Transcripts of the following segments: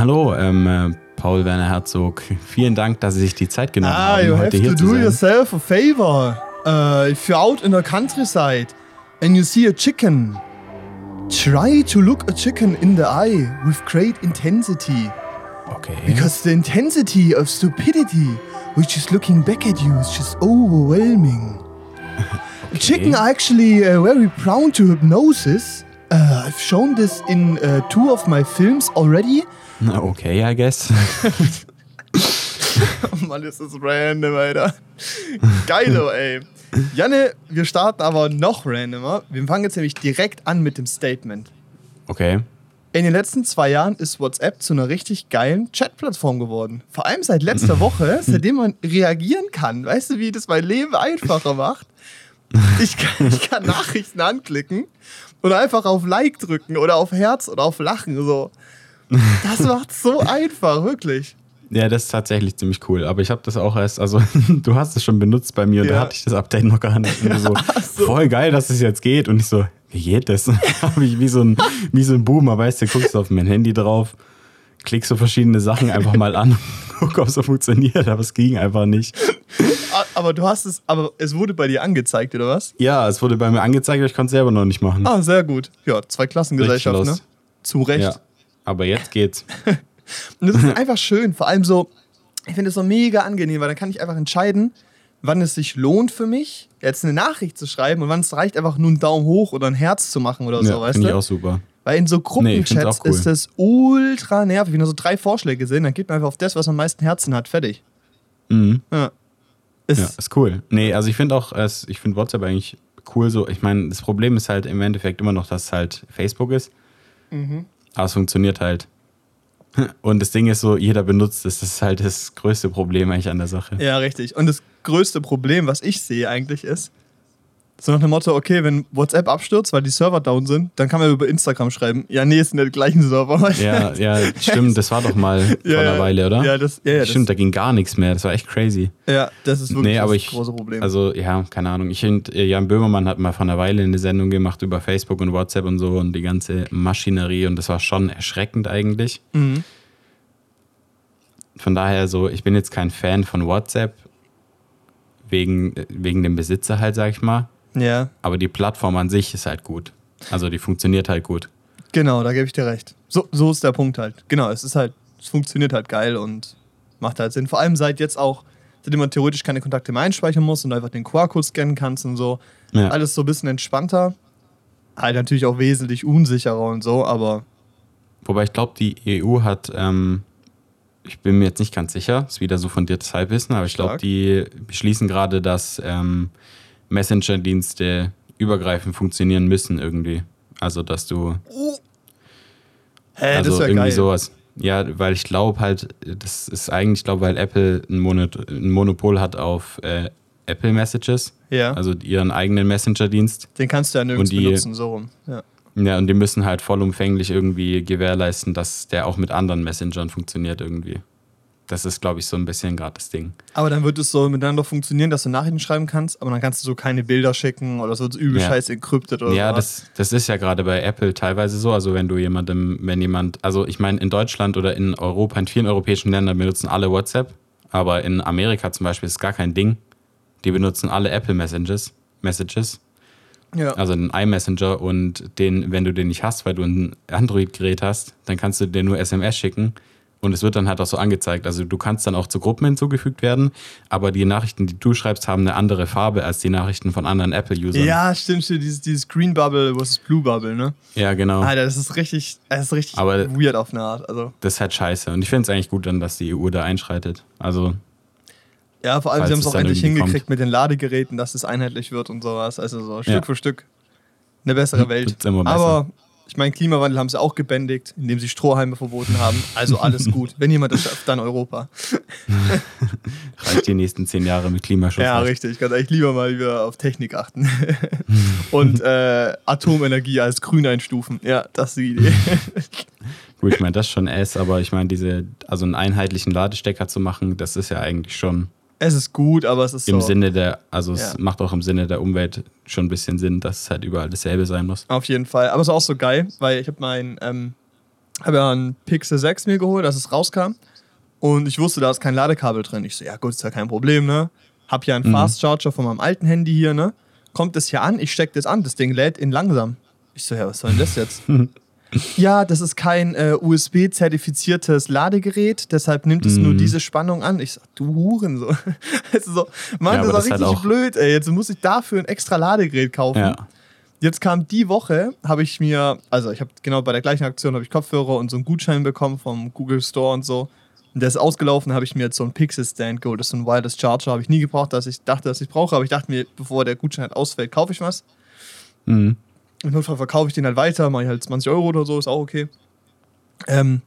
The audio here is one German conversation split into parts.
Hallo, ähm, äh, Paul Werner Herzog. Vielen Dank, dass Sie sich die Zeit genommen Ah, haben, you have heute to hier zu do sein. yourself a favor. Uh, if you're out in the countryside and you see a chicken, try to look a chicken in the eye with great intensity. Okay. Because the intensity of stupidity, which is looking back at you, is just overwhelming. Chicken are actually uh, very prone to hypnosis. Uh, I've shown this in uh, two of my films already. Okay, I guess. Oh Mann, ist das random, Alter. Geilo, ey. Janne, wir starten aber noch randomer. Wir fangen jetzt nämlich direkt an mit dem Statement. Okay. In den letzten zwei Jahren ist WhatsApp zu einer richtig geilen Chat-Plattform geworden. Vor allem seit letzter Woche, seitdem man reagieren kann. Weißt du, wie das mein Leben einfacher macht? Ich kann, ich kann Nachrichten anklicken und einfach auf Like drücken oder auf Herz oder auf Lachen. So. Das macht so einfach, wirklich. Ja, das ist tatsächlich ziemlich cool. Aber ich habe das auch erst, also du hast es schon benutzt bei mir und Ja. da hatte ich das Update noch gar nicht. Und du so, voll geil, dass es jetzt geht. Und ich so, wie geht das? habe ich wie so ein, wie so ein Boomer, weißt du, guckst auf mein Handy drauf, klickst so verschiedene Sachen einfach mal an, guck, ob es so funktioniert, aber es ging einfach nicht. Aber du hast es, aber es wurde bei dir angezeigt, oder was? Ja, es wurde bei mir angezeigt, aber ich konnte es selber noch nicht machen. Ah, sehr gut. Ja, zwei Klassengesellschaft, Richtig ne? Zu Recht. Ja, aber jetzt geht's. Und das ist einfach schön. Vor allem so, ich finde es so mega angenehm, weil dann kann ich einfach entscheiden, wann es sich lohnt für mich, jetzt eine Nachricht zu schreiben und wann es reicht, einfach nur einen Daumen hoch oder ein Herz zu machen oder so, ja, weißt finde ich du? auch super. Weil in so Nee, Gruppenchats auch cool. ist das ultra nervig. Wenn da so drei Vorschläge sind, dann geht man einfach auf das, was am meisten Herzen hat. Fertig. Mhm. Ja. Ist, Ja, ist cool. Nee, also ich finde auch, ich finde WhatsApp eigentlich cool so. Ich meine, das Problem ist halt im Endeffekt immer noch, dass es halt Facebook ist. Mhm. Aber es funktioniert halt. Und das Ding ist so, jeder benutzt es. Das ist halt das größte Problem eigentlich an der Sache. Ja, richtig. Und das größte Problem, was ich sehe eigentlich ist, so nach dem Motto, okay, wenn WhatsApp abstürzt, weil die Server down sind, dann kann man über Instagram schreiben. Ja, nee, es sind ja die gleichen Server. Ja, ja, stimmt. Das war doch mal vor Ja, einer ja. Weile, oder? Ja, das, ja, ja, stimmt, da ging gar nichts mehr. Das war echt crazy. das, ja, das ist wirklich Nee, aber das ich, große Problem. also ja, keine Ahnung. Ich finde, äh, Jan Böhmermann hat mal vor einer Weile eine Sendung gemacht über Facebook und WhatsApp und so und die ganze Maschinerie und das war schon erschreckend eigentlich. mhm. Von daher so, ich bin jetzt kein Fan von WhatsApp wegen, wegen dem Besitzer halt, sag ich mal. Ja, Aber die Plattform an sich ist halt gut. Also die funktioniert halt gut. genau, da gebe ich dir recht. So, so ist der Punkt halt. Genau, es ist halt, es funktioniert halt geil und macht halt Sinn. Vor allem seit jetzt auch, seitdem man theoretisch keine Kontakte mehr einspeichern muss und einfach den QR-Code scannen kannst und so. Ja. Alles so ein bisschen entspannter. Halt natürlich auch wesentlich unsicherer und so, aber Wobei ich glaube, die EU hat, ähm, ich bin mir jetzt nicht ganz sicher, ist wieder so von dir Halbwissen, aber ich glaube, die beschließen gerade, dass ähm, Messenger-Dienste übergreifend funktionieren müssen irgendwie. Also, dass du hä, also das irgendwie geil. sowas. Ja, weil ich glaube halt, das ist eigentlich, ich glaube, weil Apple ein, Mono ein Monopol hat auf äh, Apple Messages, Ja, also ihren eigenen Messenger-Dienst. den kannst du ja nirgends die- benutzen, so rum. Ja. Ja, und die müssen halt vollumfänglich irgendwie gewährleisten, dass der auch mit anderen Messengern funktioniert irgendwie. Das ist, glaube ich, so ein bisschen gerade das Ding. Aber dann wird es so miteinander funktionieren, dass du Nachrichten schreiben kannst, aber dann kannst du so keine Bilder schicken oder wird übel Ja. scheiß encrypted oder Ja, so. das, das ist ja gerade bei Apple teilweise so. Also wenn du jemandem, wenn jemand, also ich meine, in Deutschland oder in Europa, in vielen europäischen Ländern benutzen alle WhatsApp, aber in Amerika zum Beispiel ist gar kein Ding. Die benutzen alle Apple Messages, Messages, Ja. also den iMessenger und den, wenn du den nicht hast, weil du ein Android-Gerät hast, dann kannst du dir nur SMS schicken und es wird dann halt auch so angezeigt. Also du kannst dann auch zu Gruppen hinzugefügt werden, aber die Nachrichten, die du schreibst, haben eine andere Farbe als die Nachrichten von anderen Apple-Usern. ja, stimmt, stimmt. Dieses, dieses Green Bubble versus Blue Bubble, ne? ja, genau. Alter, das ist richtig, das ist richtig Aber- weird auf eine Art. Also, Das ist halt scheiße. Und ich finde es eigentlich gut dann, dass die EU da einschreitet. Also, ja, vor allem, sie haben es auch endlich hingekriegt kommt. mit den Ladegeräten, dass es einheitlich wird und sowas. Also so Stück Ja. für Stück eine bessere Welt. Wird's immer besser. Aber ich meine, Klimawandel haben sie auch gebändigt, indem sie Strohhalme verboten haben. Also alles gut. Wenn jemand das schafft, dann Europa. reicht die nächsten zehn Jahre mit Klimaschutz. Ja, richtig. Ich kann eigentlich lieber mal wieder auf Technik achten. Und äh, Atomenergie als grün einstufen. Ja, das ist die Idee. Gut, ich meine, das schon S, aber ich meine, diese, also einen einheitlichen Ladestecker zu machen, das ist ja eigentlich schon Es ist gut, aber es ist im so. Sinne der, also es Ja. macht auch im Sinne der Umwelt schon ein bisschen Sinn, dass es halt überall dasselbe sein muss. Auf jeden Fall. Aber es ist auch so geil, weil ich habe mein, ähm, Habe ja ein Pixel 6 mir geholt, als es rauskam. Und ich wusste, da ist kein Ladekabel drin. Ich so, ja gut, ist ja kein Problem, ne? Hab ja einen Mhm. Fast Charger von meinem alten Handy hier, ne? Kommt das hier an, ich steck das an, das Ding lädt in langsam. Ich so, ja, was soll denn das jetzt? ja, das ist kein äh, USB-zertifiziertes Ladegerät, deshalb nimmt es nur Mhm. diese Spannung an. Ich so, du Huren so. also so Mann, Ja, das ist das ist doch halt richtig auch- blöd, ey. Jetzt muss ich dafür ein extra Ladegerät kaufen. Ja. Jetzt kam die Woche, habe ich mir, also ich habe genau bei der gleichen Aktion habe ich Kopfhörer und so einen Gutschein bekommen vom Google Store und so. Und der ist ausgelaufen, habe ich mir jetzt so einen Pixel Stand geholt. Das ist so ein Wireless Charger, habe ich nie gebraucht, dass ich dachte, dass ich brauche, aber ich dachte mir, bevor der Gutschein halt ausfällt, kaufe ich was. Mhm. Im Notfall verkaufe ich den halt weiter, mache ich halt 20 Euro oder so, ist auch okay. Ähm,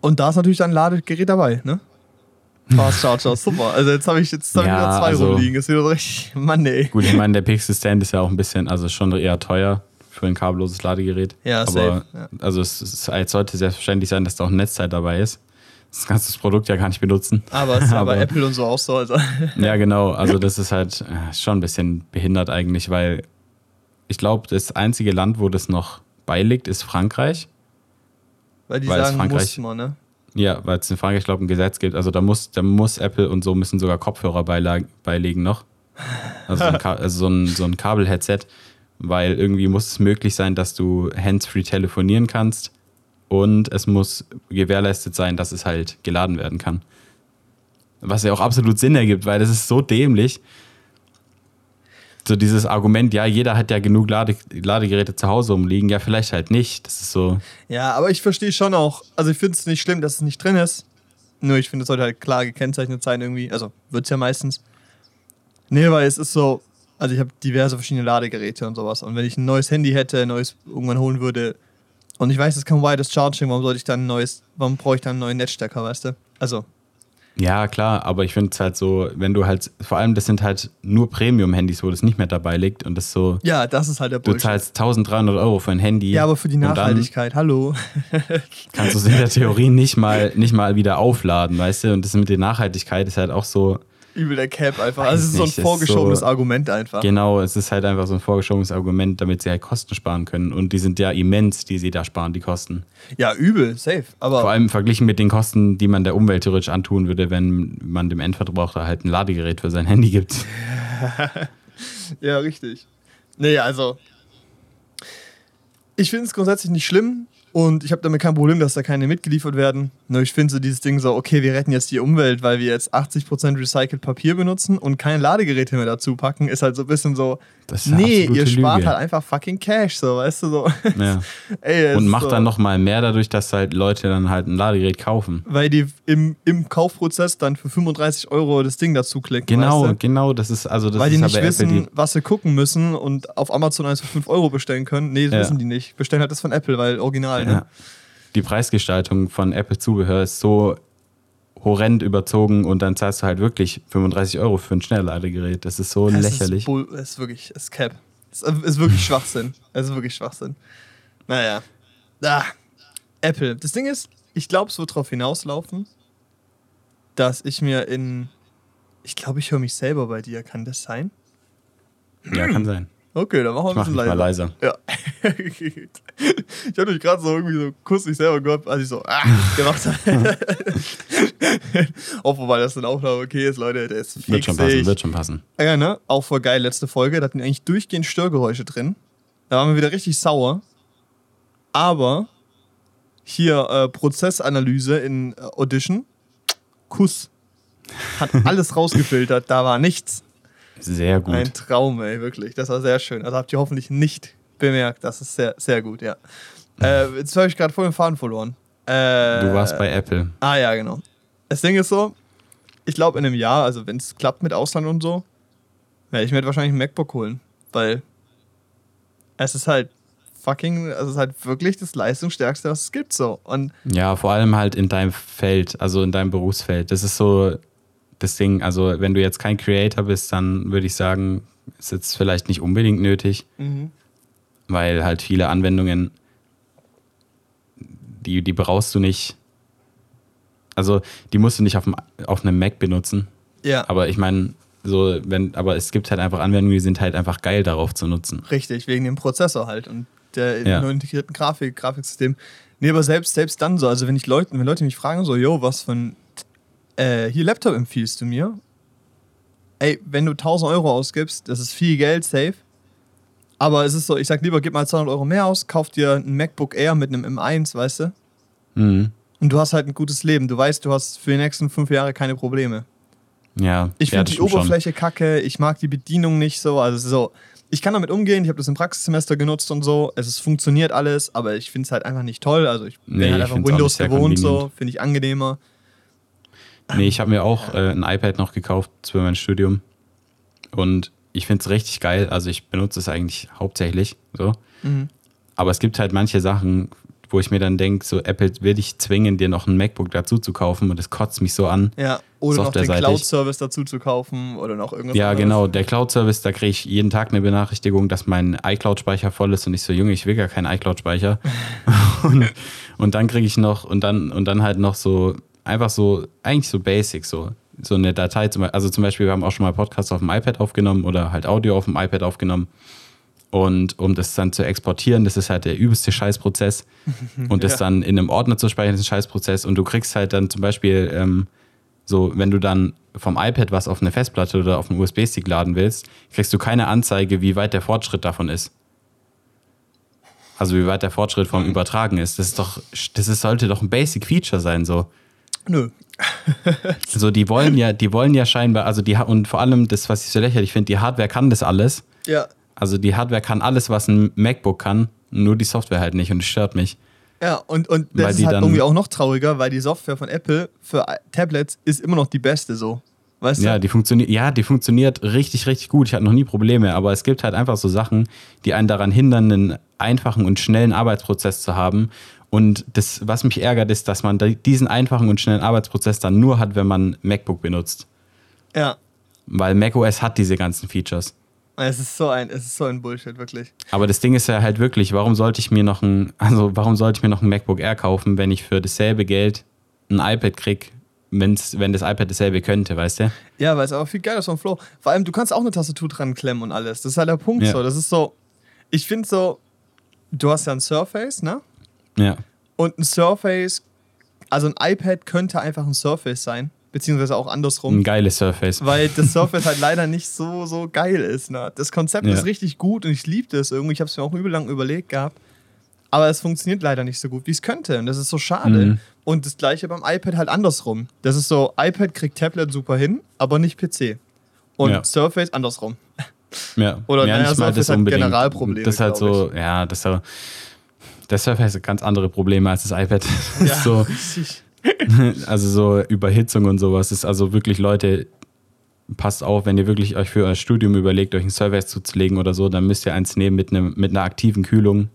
und da ist natürlich dann ein Ladegerät dabei, ne? Fast Charger, super. Also jetzt habe ich jetzt hab Ja, wieder zwei also- rumliegen. Ist wieder so richtig, Mann, ey. Gut, ich meine, der Pixel Stand ist ja auch ein bisschen, also schon eher teuer für ein kabelloses Ladegerät. Ja, aber safe, ja. also es, es, es sollte selbstverständlich sein, dass da auch ein Netzteil dabei ist. Das kannst du das Produkt ja gar nicht benutzen. Aber es ist ja bei Aber- Apple und so auch so. Also. Ja, genau. Also das ist halt äh, schon ein bisschen behindert eigentlich, weil ich glaube, das einzige Land, wo das noch beiliegt, ist Frankreich. Weil die Weil es sagen, Frankreich- muss man, ne? Ja, weil es in Frankreich, glaube ich, ein Gesetz gibt. Also da muss, da muss Apple und so müssen sogar Kopfhörer beilegen noch. Also, so ein, also so ein, so ein Kabel-Headset, weil irgendwie muss es möglich sein, dass du hands-free telefonieren kannst und es muss gewährleistet sein, dass es halt geladen werden kann. Was ja auch absolut Sinn ergibt, weil das ist so dämlich. So dieses Argument, ja, jeder hat ja genug Lade Ladegeräte zu Hause umliegen, ja, vielleicht halt nicht. Das ist so, Ja, aber ich verstehe schon auch, also ich finde es nicht schlimm, dass es nicht drin ist. Nur ich finde, es sollte halt klar gekennzeichnet sein irgendwie. Also wird es ja meistens. Nee, weil es ist so, also ich habe diverse verschiedene Ladegeräte und sowas. Und wenn ich ein neues Handy hätte, ein neues irgendwann holen würde, und ich weiß, es kann Wireless Charging, warum sollte ich dann ein neues, warum brauche ich dann einen neuen Netzstecker, weißt du? Also, Ja, klar, aber ich finde es halt so, wenn du halt, vor allem das sind halt nur Premium-Handys, wo das nicht mehr dabei liegt und das so, ja, das ist halt der du Bullshit. zahlst 1300 Euro für ein Handy. Ja, aber für die Nachhaltigkeit, hallo. Kannst du es in der Theorie nicht mal, nicht mal wieder aufladen, weißt du? Und das mit der Nachhaltigkeit ist halt auch so, Übel der Cap einfach. Also es ist so ein vorgeschobenes so- Argument einfach. genau, es ist halt einfach so ein vorgeschobenes Argument, damit sie halt Kosten sparen können. Und die sind ja immens, die sie da sparen, die Kosten. Ja, übel, safe. Aber Vor allem verglichen mit den Kosten, die man der Umwelt theoretisch antun würde, wenn man dem Endverbraucher halt ein Ladegerät für sein Handy gibt. Ja, richtig. Nee, also. Ich finde es grundsätzlich nicht schlimm und ich habe damit kein Problem, dass da keine mitgeliefert werden. Nur ich finde so dieses Ding so, okay, wir retten jetzt die Umwelt, weil wir jetzt 80% recycelt Papier benutzen und keine Ladegeräte mehr dazu packen, ist halt so ein bisschen so, Das ist nee, ihr spart Lüge. halt einfach fucking Cash, so, weißt du, so. Ja. Ey, Und macht so, dann noch mal mehr dadurch, dass halt Leute dann halt ein Ladegerät kaufen. Weil die im, im Kaufprozess dann für 35 Euro das Ding dazu klicken. Genau, weißt du? genau, das ist also das Weil die nicht wissen, Apple die, was sie gucken müssen und auf Amazon eins für 5 Euro bestellen können. Nee, das Ja. wissen die nicht. Bestellen halt das von Apple, weil original, ne? ja, die Preisgestaltung von Apple Zubehör ist so horrend überzogen und dann zahlst du halt wirklich 35 Euro für ein Schnellladegerät. Das ist so Es lächerlich. Ist, Bull, es ist wirklich, es ist Cap. Es ist wirklich Schwachsinn. Es ist wirklich Schwachsinn. Naja. Ah, Apple. Das Ding ist, ich glaube, es wird darauf hinauslaufen, dass ich mir in. Ich glaube, ich höre mich selber bei dir. Kann das sein? Ja, kann sein. Okay, dann machen wir ein Mach bisschen mich mal leiser. leiser. Ja. ich habe mich gerade so irgendwie so kurz mich selber gehört, als ich so ah, gemacht habe. Hoffe mal, dass dann auch noch okay ist, Leute. Der ist Wird schon passen, wird schon passen. Ja, ne? Auch voll geil, letzte Folge. Da hatten wir eigentlich durchgehend Störgeräusche drin. Da waren wir wieder richtig sauer. Aber hier äh, Prozessanalyse in äh, Audition. Kuss. Hat alles rausgefiltert. Da war nichts. Sehr gut. Ein Traum, ey, wirklich. Das war sehr schön. Also habt ihr hoffentlich nicht bemerkt. Das ist sehr, sehr gut, ja. Äh, jetzt habe ich gerade voll den Faden verloren. Äh, Du warst bei Apple. Ah, ja, genau. Das Ding ist so, ich glaube in einem Jahr, also wenn es klappt mit Ausland und so, werde ich mir halt wahrscheinlich ein MacBook holen. Weil es ist halt fucking, es ist halt wirklich das leistungsstärkste, was es gibt, so. Und Ja, vor allem halt in deinem Feld, also in deinem Berufsfeld. Das ist so das Ding. Also, wenn du jetzt kein Creator bist, dann würde ich sagen, ist jetzt vielleicht nicht unbedingt nötig, weil halt viele Anwendungen, die, die brauchst du nicht. Also, die musst du nicht auf, dem, auf einem Mac benutzen. ja, Aber ich meine, so, wenn, aber es gibt halt einfach Anwendungen, die sind halt einfach geil darauf zu nutzen. richtig, wegen dem Prozessor halt und der Ja. nur integrierten Grafik, Grafiksystem. Nee, aber selbst, selbst dann so, also wenn ich Leuten, wenn Leute mich fragen, so, yo, was für ein äh, hier Laptop empfiehlst du mir? Ey, wenn du 1000 Euro ausgibst, das ist viel Geld, safe. Aber es ist so, ich sag lieber, gib mal 200 Euro mehr aus, kauf dir ein MacBook Air mit einem M1, weißt du? Mhm. Und du hast halt ein gutes Leben. Du weißt, du hast für die nächsten fünf Jahre keine Probleme. Ja. Ich ja, finde das die stimmt schon. Oberfläche kacke, ich mag die Bedienung nicht so. Also so, ich kann damit umgehen, ich habe das im Praxissemester genutzt und so. Es ist, funktioniert alles, aber ich finde es halt einfach nicht toll. Also ich bin Nee, halt ich einfach Windows gewohnt, so, finde ich angenehmer. Nee, ich habe mir auch äh, ein iPad noch gekauft für mein Studium. Und ich finde es richtig geil. Also ich benutze es eigentlich hauptsächlich so. Mhm. Aber es gibt halt manche Sachen, wo ich mir dann denke, so Apple will dich zwingen, dir noch ein MacBook dazu zu kaufen und das kotzt mich so an. Ja, oder noch den. Cloud-Service dazu zu kaufen oder noch irgendwas Ja, anderes. genau. Der Cloud-Service, da kriege ich jeden Tag eine Benachrichtigung, dass mein iCloud-Speicher voll ist und ich so, Junge, ich will gar keinen iCloud-Speicher. und, und dann kriege ich noch, und dann, und dann halt noch so, einfach so, eigentlich so basic, so. So eine Datei, zum also zum Beispiel, wir haben auch schon mal Podcasts auf dem iPad aufgenommen oder halt Audio auf dem iPad aufgenommen. Und um das dann zu exportieren, das ist halt der übelste Scheißprozess. Und das Ja. dann in einem Ordner zu speichern, ist ein Scheißprozess. Und du kriegst halt dann zum Beispiel, ähm, so, wenn du dann vom iPad was auf eine Festplatte oder auf einen USB-Stick laden willst, kriegst du keine Anzeige, wie weit der Fortschritt davon ist. Also wie weit der Fortschritt vom Übertragen ist. Das ist doch, das ist, sollte doch ein Basic-Feature sein, so. Nö. So, die wollen ja, die wollen ja scheinbar, also die, und vor allem das, was ich so lächerlich finde, die Hardware kann das alles. Ja. Also die Hardware kann alles, was ein MacBook kann, nur die Software halt nicht und es stört mich. Ja, und, und Weil das die ist halt irgendwie auch noch trauriger, weil die Software von Apple für Tablets ist immer noch die beste so. Weißt Ja, du? die funktioniert, ja, die funktioniert richtig, richtig gut. Ich hatte noch nie Probleme, aber es gibt halt einfach so Sachen, die einen daran hindern, einen einfachen und schnellen Arbeitsprozess zu haben. Und das, was mich ärgert, ist, dass man diesen einfachen und schnellen Arbeitsprozess dann nur hat, wenn man MacBook benutzt. Ja. Weil macOS hat diese ganzen Features. Es ist so ein, es ist so ein Bullshit, wirklich. Aber das Ding ist ja halt wirklich, warum sollte ich mir noch ein, also warum sollte ich mir noch ein MacBook Air kaufen, wenn ich für dasselbe Geld ein iPad krieg, wenn's, wenn das iPad dasselbe könnte, weißt du? Ja, weil es aber viel geiler ist vom Flow. Vor allem, du kannst auch eine Tastatur dran klemmen und alles. Das ist halt der Punkt Ja. so. Das ist so, ich finde so, du hast ja ein Surface, ne? Ja. Und ein Surface, also ein iPad könnte einfach ein Surface sein, beziehungsweise auch andersrum. Ein geiles Surface. weil das Surface halt leider nicht so, so geil ist. Ne? Das Konzept Ja. ist richtig gut und ich liebe das irgendwie. Ich habe es mir auch übel lang überlegt gehabt. Aber es funktioniert leider nicht so gut, wie es könnte. Und das ist so schade. Mhm. Und das gleiche beim iPad halt andersrum. Das ist so, iPad kriegt Tablet super hin, aber nicht PC. Und Ja. Surface andersrum. Ja. Oder, ja, naja, Surface das hat unbedingt. Generalprobleme, Das ist halt so, ja, das ist ja, das Surface hat ganz andere Probleme als das iPad. Das ist so, also so Überhitzung und sowas ist also wirklich Leute, passt auf, wenn ihr wirklich euch für euer Studium überlegt, euch ein Surface zuzulegen oder so, dann müsst ihr eins nehmen mit, einem, mit einer aktiven Kühlung,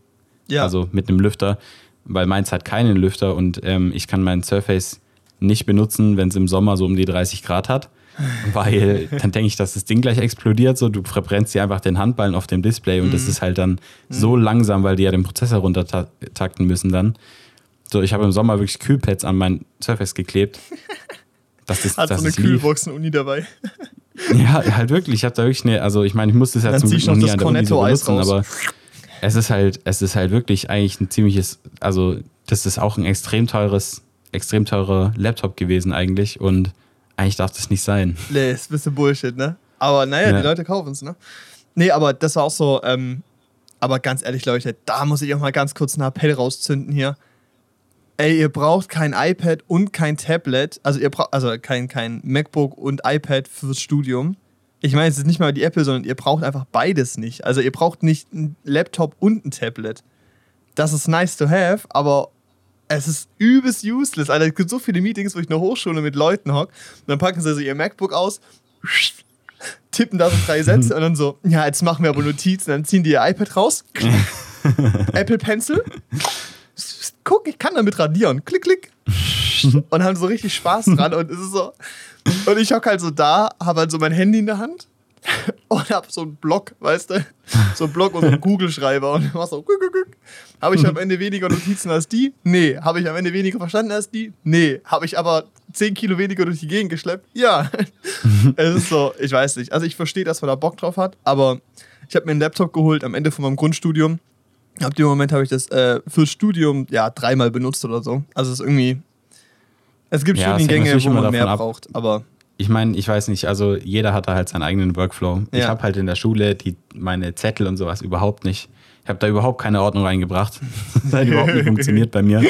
Ja. also mit einem Lüfter, weil meins hat keinen Lüfter und ähm, ich kann mein Surface nicht benutzen, wenn es im Sommer so um die 30 Grad hat, weil dann denke ich, dass das Ding gleich explodiert, so du verbrennst dir einfach den Handballen auf dem Display und Mhm. das ist halt dann so langsam, weil die ja den Prozessor runtertakten müssen dann. So, ich habe im Sommer wirklich Kühlpads an mein Surface geklebt. Das, Hat dass so eine es lief. Kühlbox in Uni dabei. Ja, halt wirklich. Ich habe da wirklich eine, also ich meine, ich musste es ja Dann zum Glück noch nie das an der Uni so benutzen, raus. aber es ist halt, es ist halt wirklich eigentlich ein ziemliches, also das ist auch ein extrem teures, extrem teurer Laptop gewesen eigentlich und eigentlich darf das nicht sein. Nee, ist ein bisschen Bullshit, ne? Aber naja, Ja. die Leute kaufen es, ne? Nee, aber das war auch so, ähm, aber ganz ehrlich, Leute, da muss ich auch mal ganz kurz einen Appell rauszünden hier. Ey, ihr braucht kein iPad und kein Tablet, also ihr braucht, also kein, kein MacBook und iPad fürs Studium. Ich meine, es ist nicht mal die Apple, sondern ihr braucht einfach beides nicht. Also ihr braucht nicht einen Laptop und ein Tablet. Das ist nice to have, aber es ist übelst useless. Alter, es gibt so viele Meetings, wo ich in der Hochschule mit Leuten hock und dann packen sie so ihr MacBook aus, tippen da so drei Sätze und dann so, ja, jetzt machen wir aber Notizen. Dann ziehen die ihr iPad raus, Apple Pencil, guck, ich kann damit radieren, klick, klick. Und haben so richtig Spaß dran und es ist so. Und ich hock halt so da, habe halt so mein Handy in der Hand und hab so einen Block, weißt du? So einen Block und so einen Kugelschreiber und mach so. Guck, guck, guck. Habe ich am Ende weniger Notizen als die? Nee. Habe ich am Ende weniger verstanden als die? Nee. Habe ich aber 10 Kilo weniger durch die Gegend geschleppt? Ja. es ist so, ich weiß nicht. Also ich verstehe, dass man da Bock drauf hat, aber ich habe mir einen Laptop geholt am Ende von meinem Grundstudium Ab dem Moment habe ich das äh, fürs Studium ja dreimal benutzt oder so. Also es ist irgendwie. Es gibt Ja, Studiengänge, natürlich wo man mehr ab. braucht, aber Ich meine, ich weiß nicht, also jeder hat da halt seinen eigenen Workflow. Ich Ja. habe halt in der Schule die, meine Zettel und sowas überhaupt nicht. Ich habe da überhaupt keine Ordnung reingebracht. Das hat überhaupt nicht funktioniert bei mir.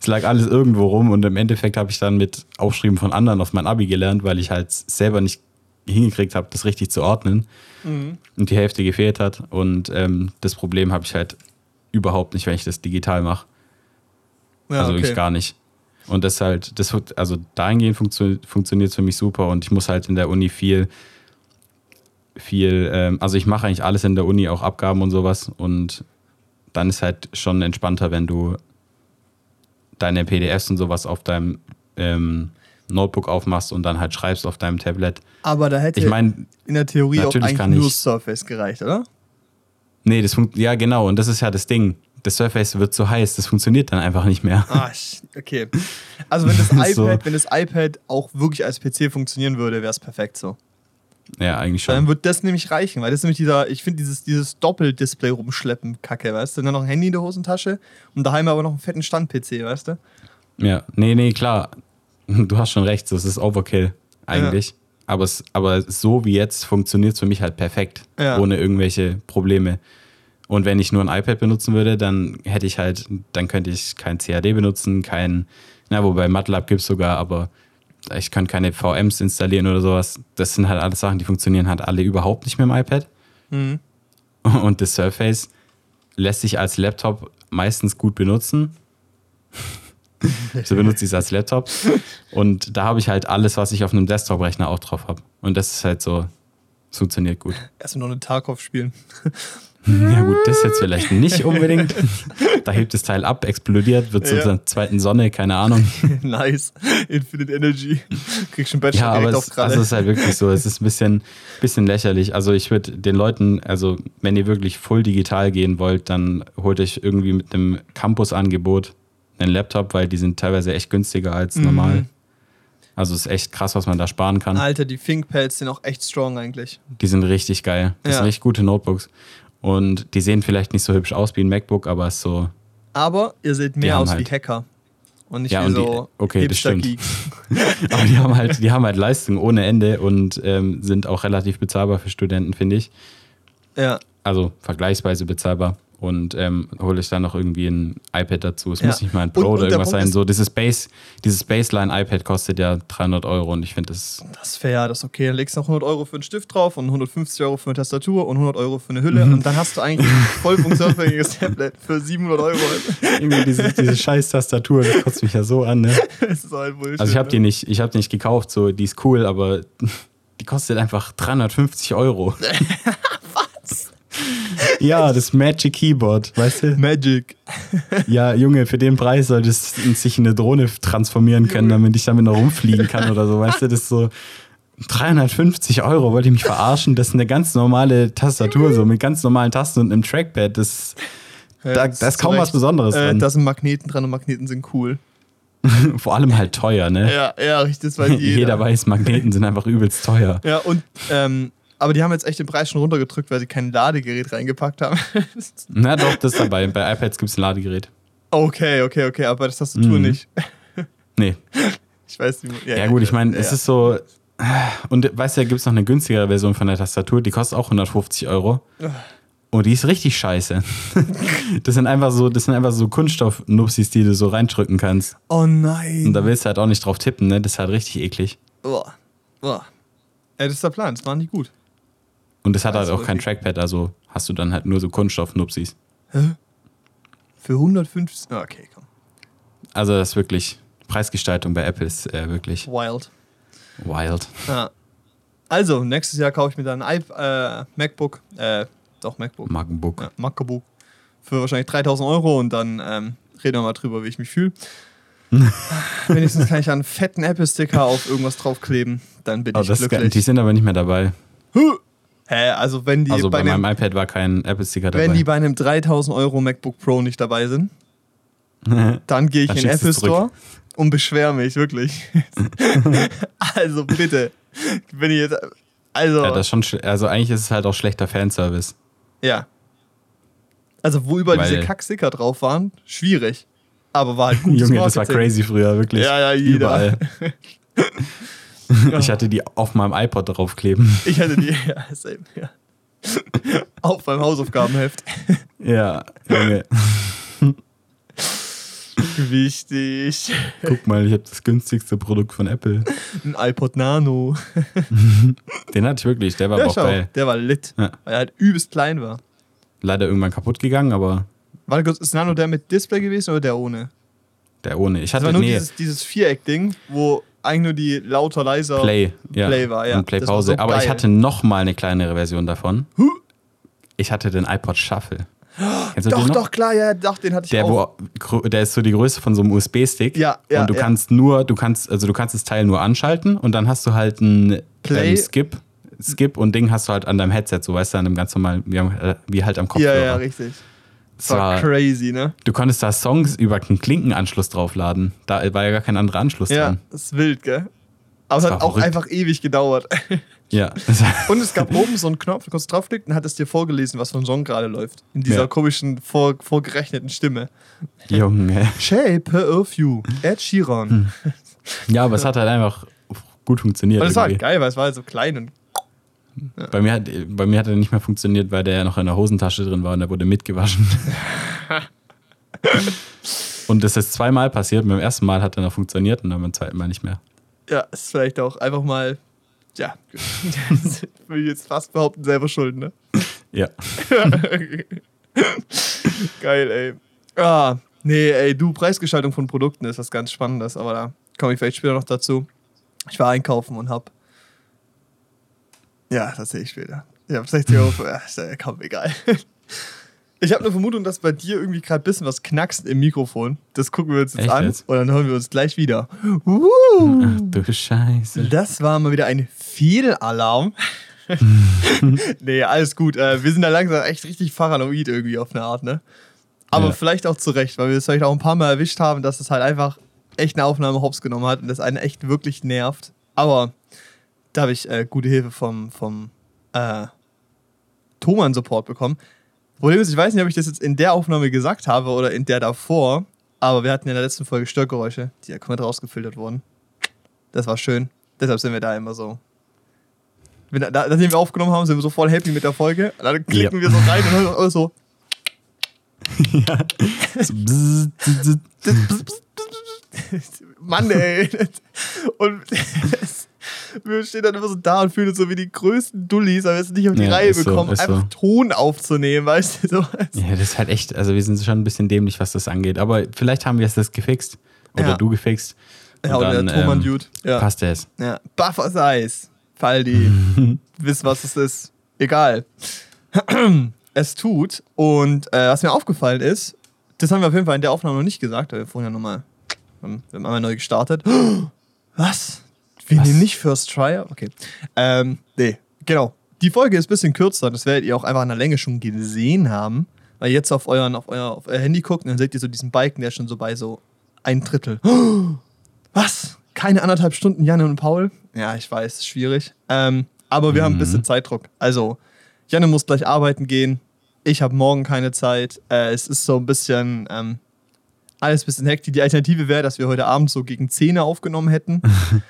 Es lag alles irgendwo rum und im Endeffekt habe ich dann mit Aufschreiben von anderen auf mein Abi gelernt, weil ich halt selber nicht hingekriegt habe, das richtig zu ordnen und die Hälfte gefehlt hat. Und ähm, das Problem habe ich halt überhaupt nicht, wenn ich das digital mache. ja, also okay. wirklich gar nicht. Und das halt, das also dahingehend funktio funktioniert es für mich super und ich muss halt in der Uni viel, viel, ähm, also ich mache eigentlich alles in der Uni, auch Abgaben und sowas und dann ist halt schon entspannter, wenn du deine PDFs und sowas auf deinem ähm, Notebook aufmachst und dann halt schreibst auf deinem Tablet. Aber da hätte Ich meine, in der Theorie auch natürlich eigentlich kann nur Surface gereicht, oder? nee, das funkt, ja genau, und das ist ja das Ding. Das Surface wird so heiß, das funktioniert dann einfach nicht mehr. Ah, sch- okay. Also wenn das iPad, So. wenn das iPad auch wirklich als PC funktionieren würde, wäre es perfekt so. Ja, eigentlich schon. Dann wird das nämlich reichen, weil das ist nämlich dieser, ich finde dieses, dieses Doppeldisplay rumschleppen Kacke, weißt du? Dann noch ein Handy in der Hosentasche und daheim aber noch einen fetten Stand-PC, weißt du? Ja, nee, nee, klar. Du hast schon recht, das ist Overkill eigentlich. Aber, es, aber so wie jetzt funktioniert es für mich halt perfekt, Ja. ohne irgendwelche Probleme. Und wenn ich nur ein iPad benutzen würde, dann hätte ich halt, dann könnte ich kein CAD benutzen, kein, na, wobei MATLAB gibt es sogar, aber ich kann keine VMs installieren oder sowas. Das sind halt alles Sachen, die funktionieren halt alle überhaupt nicht mit dem iPad. Mhm. Und das Surface lässt sich als Laptop meistens gut benutzen. so benutze ich es als Laptop. Und da habe ich halt alles, was ich auf einem Desktop-Rechner auch drauf habe. Und das ist halt so, es funktioniert gut. Erst noch einen Tarkov spielen. Ja gut, das jetzt vielleicht nicht unbedingt. Da hebt das Teil ab, explodiert, wird zu Ja. einer zweiten Sonne, keine Ahnung. nice. Infinite Energy. Kriegst schon Ja, Bachelor aber direkt es, auf also es ist halt wirklich so, es ist ein bisschen, bisschen lächerlich. Also ich würde den Leuten, also wenn ihr wirklich full digital gehen wollt, dann holt euch irgendwie mit einem Campus-Angebot einen Laptop, weil die sind teilweise echt günstiger als Mhm. normal. Also es ist echt krass, was man da sparen kann. Alter, die ThinkPads sind auch echt strong eigentlich. Die sind richtig geil. Das Ja. sind richtig gute Notebooks. Und die sehen vielleicht nicht so hübsch aus wie ein MacBook, aber es ist so, Aber ihr seht mehr aus halt- wie Hacker. Und nicht Ja, wie und die- so okay, das stimmt. Hipster-Geeks. aber die haben halt, die haben halt Leistung ohne Ende und ähm, sind auch relativ bezahlbar für Studenten, finde ich. Ja. Also vergleichsweise bezahlbar. Und ähm, hole ich dann noch irgendwie ein iPad dazu. Es Ja. muss nicht mal ein Pro Und- und oder der irgendwas sein. So, dieses Base, dieses Baseline-iPad kostet ja 300 Euro und ich finde das. Das ist fair, das ist okay. Dann legst du noch 100 Euro für einen Stift drauf und 150 Euro für eine Tastatur und 100 Euro für eine Hülle. Mhm. Und dann hast du eigentlich ein voll funktionsfähiges Tablet für 700 Euro. Irgendwie diese, diese scheiß Tastatur, das kotzt mich ja so an. Ne? Das ist halt Bullshit. Also ich habe die ne? nicht, ich habe die nicht gekauft, so die ist cool, aber die kostet einfach 350 Euro. Was? Ja, das Magic Keyboard, weißt du? Magic. Ja, Junge, für den Preis soll das sich in eine Drohne transformieren können, damit ich damit noch rumfliegen kann oder so, weißt du? Das ist so 350 Euro, wollte ich mich verarschen? Das ist eine ganz normale Tastatur, so mit ganz normalen Tasten und einem Trackpad. Das, da, da ist kaum was Besonderes Äh, da sind Magneten dran und Magneten sind cool. Vor allem halt teuer, ne? Ja, ja, richtig, das weiß jeder. Jeder weiß, Magneten sind einfach übelst teuer. Ja, und, ähm, aber die haben jetzt echt den Preis schon runtergedrückt, weil sie kein Ladegerät reingepackt haben. Na doch, das ist dabei. Bei iPads gibt es ein Ladegerät. okay, okay, okay, aber das Tastatur Mhm. nicht. Nee. Ich weiß nicht. Ja, gut, ich meine, es ist so. Und weißt du, da gibt es noch eine günstigere Version von der Tastatur, die kostet auch 150 Euro. Und die ist richtig scheiße. Das sind einfach so, das sind einfach so Kunststoff-Nupsis, die du so reindrücken kannst. Oh nein. Und da willst du halt auch nicht drauf tippen, ne? Das ist halt richtig eklig. Boah. Boah. Ja, das ist der Plan, das machen die gut. Und das hat halt Also auch kein Trackpad, also hast du dann halt nur so Kunststoff-Nupsis. Für 150. Ah, Okay, komm. Also das ist wirklich, Preisgestaltung bei Apple ist äh, wirklich Wild. wild. Ja. Also, nächstes Jahr kaufe ich mir dann ein iP äh, MacBook. Äh, doch, MacBook. MacBook. Ja, MacBook. Für wahrscheinlich 3000 Euro und dann ähm, reden wir mal drüber, wie ich mich fühle. Wenigstens kann ich einen fetten Apple-Sticker auf irgendwas draufkleben. Dann bin Oh, ich das ist glücklich. die sind aber nicht mehr dabei. Hä, also wenn die, Also bei, bei, einem, meinem iPad war kein Apple-Sticker dabei. wenn die bei einem 3000 Euro MacBook Pro nicht dabei sind, dann gehe ich Dann in den Apple. Store und beschwere mich, wirklich. also bitte, wenn ich jetzt, also, ja, das ist schon, also eigentlich ist es halt auch schlechter Fanservice. ja. Also, wo überall diese Weil- Kacksticker drauf waren, schwierig. Aber war halt gutes Junge, das war Marketing. crazy früher, wirklich. Ja, ja, jeder. Überall. Ich hatte die auf meinem iPod draufkleben. Ich hatte die, ja, same, ja. Auch beim Hausaufgabenheft. Ja, Junge. Wichtig. Guck mal, ich habe das günstigste Produkt von Apple. Ein iPod Nano. Den hatte ich wirklich, der war Ja, aber auch schau, geil. der war lit. Ja. Weil er halt übelst klein war. Leider irgendwann kaputt gegangen, aber Warte kurz, ist Nano der mit Display gewesen oder der ohne? der ohne. Ich Das hatte war nur nee, dieses, dieses Viereck-Ding, wo eigentlich nur die lauter, leiser. Play, ja. Play war, ja. Und Play Das war Pause. so aber ich hatte noch mal eine kleinere Version davon. Ich hatte den iPod Shuffle. Kennst Doch, doch, klar, ja, doch, den hatte ich Der, auch. wo, der ist so die Größe von so einem USB-Stick. Ja, ja, Und du ja. kannst nur, du kannst, also du kannst das Teil nur anschalten und dann hast du halt ein Play. ähm, Skip. Skip und Ding hast du halt an deinem Headset, so weißt du, an einem ganz normalen, wie, äh, wie halt am ja, Kopfhörer. ja, richtig. Das war war, crazy, ne? du konntest da Songs über einen Klinkenanschluss draufladen. Da war ja gar kein anderer Anschluss Ja, dran. das ist wild, gell? Aber es hat auch verrückt. einfach ewig gedauert. Ja. Und es gab oben so einen Knopf, du konntest draufklicken und hat es dir vorgelesen, was für ein Song gerade läuft. In dieser Ja. komischen, vor, vorgerechneten Stimme. Junge. Shape of You, Ed Sheeran. Ja, aber es hat halt einfach gut funktioniert. Und es war geil, weil es war halt so klein und Bei mir, hat, bei mir hat er nicht mehr funktioniert, weil der ja noch in der Hosentasche drin war und der wurde mitgewaschen. und das ist zweimal passiert. Beim ersten Mal hat er noch funktioniert und dann beim zweiten Mal nicht mehr. ja, ist vielleicht auch einfach mal, ja, würde ich jetzt fast behaupten, selber schuld, ne? Ja. Geil, ey. Ah, nee, ey, du, Preisgestaltung von Produkten ist was ganz Spannendes, aber da komme ich vielleicht später noch dazu. Ich war einkaufen und hab. Ja, das sehe ich später. Ich hab 60 Euro für. Ja, ist ja kaum egal. Ich habe eine Vermutung, dass bei dir irgendwie gerade ein bisschen was knackst im Mikrofon. Das gucken wir uns jetzt Echt an jetzt? und dann hören wir uns gleich wieder. Uh, Ach du Scheiße. das war mal wieder ein Fehlalarm. nee, alles gut. Äh, wir sind da langsam echt richtig paranoid irgendwie auf eine Art, ne? Aber Ja. vielleicht auch zu Recht, weil wir es vielleicht auch ein paar Mal erwischt haben, dass es halt einfach echt eine Aufnahme hops genommen hat und das einen echt wirklich nervt. Aber da habe ich äh, gute Hilfe vom, vom äh, Thomann-Support bekommen. Problem ist, ich weiß nicht, ob ich das jetzt in der Aufnahme gesagt habe oder in der davor, aber wir hatten in der letzten Folge Störgeräusche, die ja komplett rausgefiltert wurden. Das war schön. Deshalb sind wir da immer so. Wenn, da, nachdem wir aufgenommen haben, sind wir so voll happy mit der Folge. Und dann klicken wir so rein und hören alles so. Bzz. Mann, ey. Und wir stehen dann immer so da und fühlen uns so wie die größten Dullis, aber wir es nicht auf die Ja, Reihe so, bekommen, ist einfach so. Ton aufzunehmen, weißt du? So. Ja, das ist halt echt, also wir sind schon ein bisschen dämlich, was das angeht. Aber vielleicht haben wir es das gefixt. Oder Ja. du gefixt. Ja, oder der Thomann-Dude. Ja. Passt es. Ja. Buffers Eis. Fall die wissen, was es ist. Egal. es tut. Und äh, was mir aufgefallen ist, das haben wir auf jeden Fall in der Aufnahme noch nicht gesagt, weil wir vorhin ja nochmal, wir haben einmal neu gestartet. Was? Wir Was? nehmen nicht First Try? Okay. Ähm, nee, genau. Die Folge ist ein bisschen kürzer, das werdet ihr auch einfach an der Länge schon gesehen haben. Weil ihr jetzt auf, euren, auf, euer, auf euer Handy guckt und dann seht ihr so diesen Balken, der ist schon so bei so ein Drittel. Was? Keine anderthalb Stunden, Janne und Paul? Ja, ich weiß, ist schwierig. Ähm, aber wir haben ein bisschen Zeitdruck. Also, Janne muss gleich arbeiten gehen. Ich habe morgen keine Zeit. Äh, es ist so ein bisschen ähm, alles ein bisschen hektisch. Die Alternative wäre, dass wir heute Abend so gegen 10 Uhr aufgenommen hätten.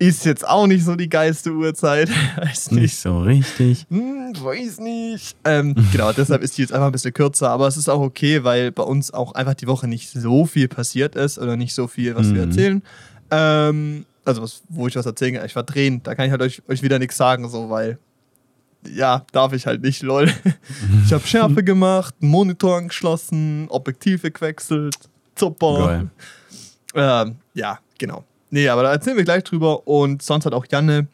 ist jetzt auch nicht so die geilste Uhrzeit. Weiß nicht. Nicht so richtig. Hm, weiß nicht. Ähm, genau, deshalb ist die jetzt einfach ein bisschen kürzer, aber es ist auch okay, weil bei uns auch einfach die Woche nicht so viel passiert ist oder nicht so viel, was wir Mhm. erzählen. Ähm, also, was, wo ich was erzählen kann. Ich war drehen, da kann ich halt euch, euch wieder nichts sagen, so, weil. Ja, darf ich halt nicht, lol. Ich habe Schärfe gemacht, Monitor angeschlossen, Objektive gewechselt, super. Ähm, ja, genau. Nee, aber da erzählen wir gleich drüber. Und sonst hat auch Janne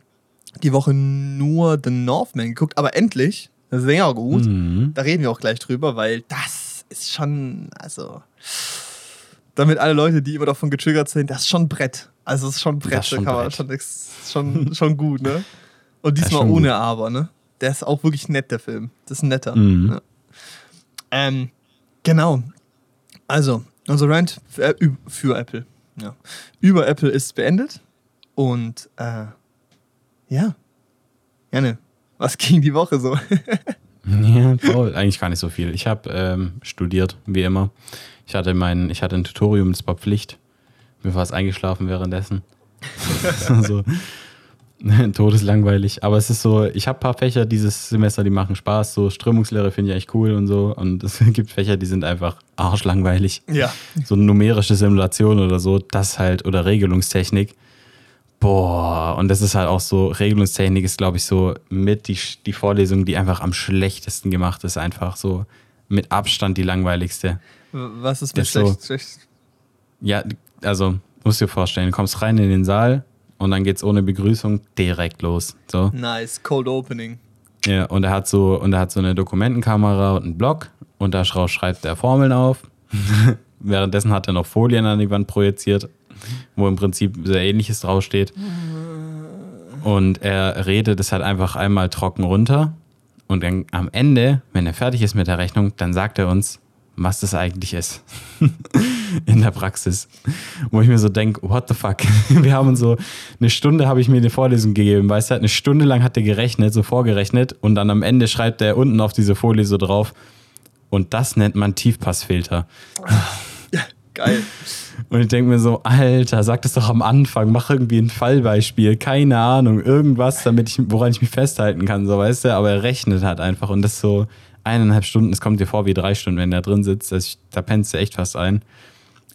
die Woche nur The Northman geguckt, aber endlich sehr gut. Mhm. Da reden wir auch gleich drüber, weil das ist schon, also, damit alle Leute, die immer davon getriggert sind, das ist schon Brett. Also, es ist schon Brett, Das ist schon da kann man Brett. schon, schon, schon gut, ne? Und diesmal ohne gut. Aber, ne? Der ist auch wirklich nett, der Film. Das ist netter. Mhm. Ja. Ähm, genau. Also, unser Rant für, Ä- ü- für Apple. Ja. Über Apple ist beendet. Und äh, ja. Janne, was ging die Woche so? Ja, Paul, eigentlich gar nicht so viel. Ich habe ähm, studiert, wie immer. Ich hatte mein, ich hatte ein Tutorium, das war Pflicht. Mir war es eingeschlafen währenddessen. so todeslangweilig. Aber es ist so, ich habe ein paar Fächer dieses Semester, die machen Spaß. So Strömungslehre finde ich echt cool und so. Und es gibt Fächer, die sind einfach arschlangweilig. Ja. So numerische Simulation oder so, das halt, oder Regelungstechnik. Boah, und das ist halt auch so, Regelungstechnik ist, glaube ich, so mit die, die Vorlesung, die einfach am schlechtesten gemacht ist, einfach so mit Abstand die langweiligste. Was ist Das mit so- schlecht, schlecht? Ja, also, musst dir vorstellen, du kommst rein in den Saal und dann geht's ohne Begrüßung direkt los. So. Nice, Cold Opening. Ja, und er hat so, und er hat so eine Dokumentenkamera und einen Block und da schreibt er Formeln auf. Währenddessen hat er noch Folien an die Wand projiziert, wo im Prinzip sehr ähnliches draufsteht. Und er redet es halt einfach einmal trocken runter. Und dann am Ende, wenn er fertig ist mit der Rechnung, dann sagt er uns, was das eigentlich ist. In der Praxis. Wo ich mir so denke, what the fuck? Wir haben uns so, eine Stunde habe ich mir eine Vorlesung gegeben, weißt du, eine Stunde lang hat er gerechnet, so vorgerechnet und dann am Ende schreibt er unten auf diese Folie so drauf, und das nennt man Tiefpassfilter. Geil. Und ich denke mir so, Alter, sag das doch am Anfang, mach irgendwie ein Fallbeispiel, keine Ahnung, irgendwas, damit ich, woran ich mich festhalten kann, so weißt du, aber er rechnet halt einfach und das so eineinhalb Stunden, es kommt dir vor wie drei Stunden, wenn der drin sitzt, das, da pennst du echt fast ein.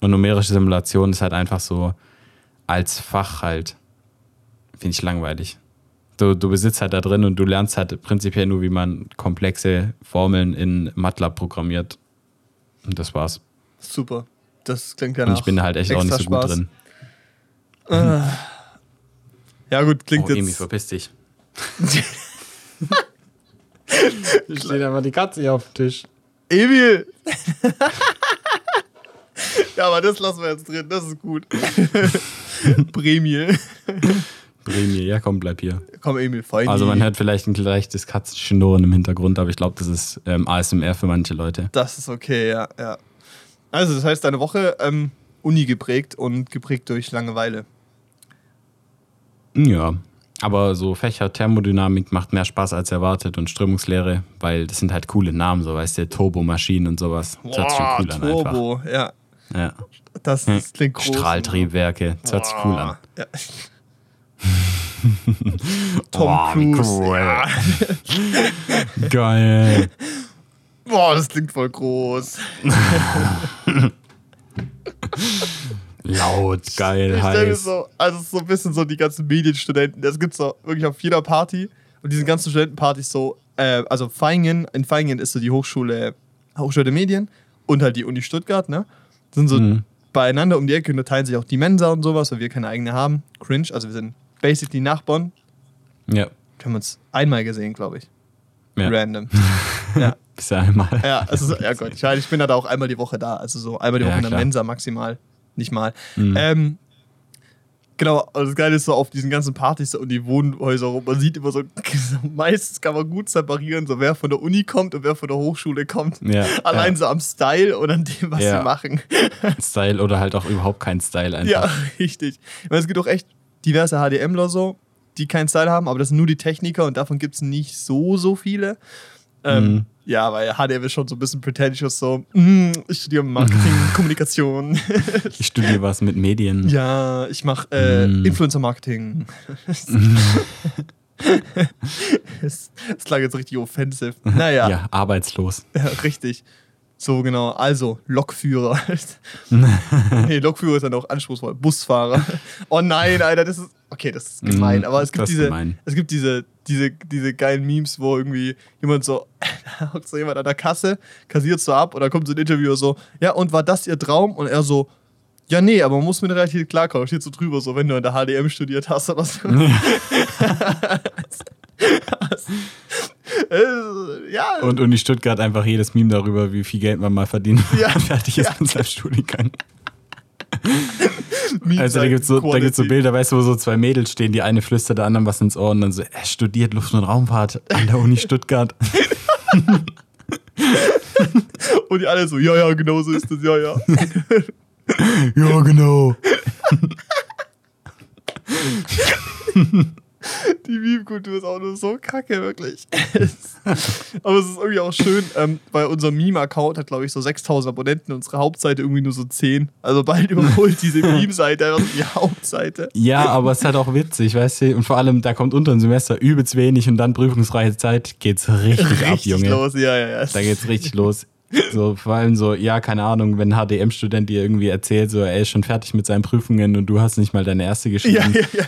Und numerische Simulation ist halt einfach so als Fach halt, finde ich langweilig. Du, du besitzt halt da drin und du lernst halt prinzipiell nur, wie man komplexe Formeln in MATLAB programmiert. Und das war's. Super. Das klingt ja Und ich bin halt echt auch nicht so extra gut Spaß. drin. Ah. Ja gut, klingt Oh, Emi, jetzt... verpiss dich. steht einfach die Katze hier auf dem Tisch. Emil! ja, aber das lassen wir jetzt drin, das ist gut. Premiel. Bremie, ja komm, bleib hier. Komm, Emil, fein. Also man hört vielleicht ein leichtes Katzenschnurren im Hintergrund, aber ich glaube, das ist ähm, ASMR für manche Leute. Das ist okay, ja, ja. Also, das heißt, deine Woche ähm, Uni geprägt und geprägt durch Langeweile. Ja, aber so Fächer Thermodynamik macht mehr Spaß als erwartet und Strömungslehre, weil das sind halt coole Namen, so weißt du, Turbomaschinen und sowas. Das hört sich cool an einfach. Turbo, ja. Ja. Das, das klingt groß. Strahltriebwerke, das hört sich cool an. Ja. Tom wie Cruise. cool. Ja. Geil. Boah, das klingt voll groß. Laut, geil, Ich heiß. so, also es so ein bisschen so die ganzen Medienstudenten, das gibt's so wirklich auf jeder Party und diesen ganzen Studentenpartys so, äh, also Feingen, in Feingen ist so die Hochschule, Hochschule der Medien und halt die Uni Stuttgart, ne? Sind so Mhm. beieinander um die Ecke und da teilen sich auch die Mensa und sowas, weil wir keine eigene haben. Cringe, also wir sind basically Nachbarn. Ja, Haben wir uns einmal gesehen, glaube ich. ja. Random. ja. Bisher einmal. Ja, also, ja Gott, ich, bin da auch einmal die Woche da. Also so einmal die Ja, Woche in der. Mensa maximal. Nicht mal. Mhm. Ähm, genau, also das Geile ist so auf diesen ganzen Partys und die Wohnhäuser rum. Man sieht immer so, meistens kann man gut separieren, so wer von der Uni kommt und wer von der Hochschule kommt. Ja, Allein ja. so am Style und an dem, was Ja. sie machen. Style oder halt auch überhaupt kein Style einfach. Ja, richtig. Ich meine, es gibt auch echt diverse HDMler so, die keinen Style haben, aber das sind nur die Techniker und davon gibt es nicht so, so viele. Ähm, Mhm. Ja, weil HDM ist schon so ein bisschen pretentious, so, mm, ich studiere Marketing, Kommunikation. Ich studiere was mit Medien. ja, ich mache äh, Mm. Influencer-Marketing. das, das klang jetzt richtig offensive. Naja, Ja, arbeitslos. ja, richtig. So genau. Also, Lokführer. nee, Lokführer ist dann auch anspruchsvoll. Busfahrer. Oh nein, Alter, das ist. Okay, das ist gemein. Mm, Aber es gibt diese. gemein. Es gibt diese, diese, diese geilen Memes, wo irgendwie jemand so, da hockt so jemand an der Kasse, kassiert so ab und dann kommt so ein Interviewer so, ja, und war das ihr Traum? Und er so, ja, nee, aber man muss mit relativ klarkommen. Steht so drüber, so, wenn du an der HDM studiert hast oder so. Ja, Und Uni Stuttgart einfach jedes Meme darüber, wie viel Geld man mal verdient, wenn Ja, man fertig ist ja. mit seinem Studiengang. Also da gibt es so, gibt's so. Bilder, weißt du, wo so zwei Mädels stehen, die eine flüstert der anderen was ins Ohr und dann so, er studiert Luft- und Raumfahrt an der Uni Stuttgart. Und die alle so, ja, ja, genau so ist das, ja, ja. ja, genau. Die Meme-Kultur ist auch nur so kacke, wirklich. Aber es ist irgendwie auch schön, ähm, weil unser Meme-Account hat, glaube ich, so 6000 Abonnenten, unsere Hauptseite irgendwie nur so 10. Also bald überholt diese Meme-Seite einfach die Hauptseite. Ja, aber es ist halt auch witzig, weißt du? Und vor allem, da kommt unter dem Semester übelst wenig und dann prüfungsfreie Zeit geht's richtig, richtig ab, Junge. los, ja, ja, ja. Da geht's richtig los. So, vor allem so, ja, keine Ahnung, wenn ein HDM-Student dir irgendwie erzählt, so, er ist schon fertig mit seinen Prüfungen und du hast nicht mal deine erste geschrieben. Ja, ja, ja.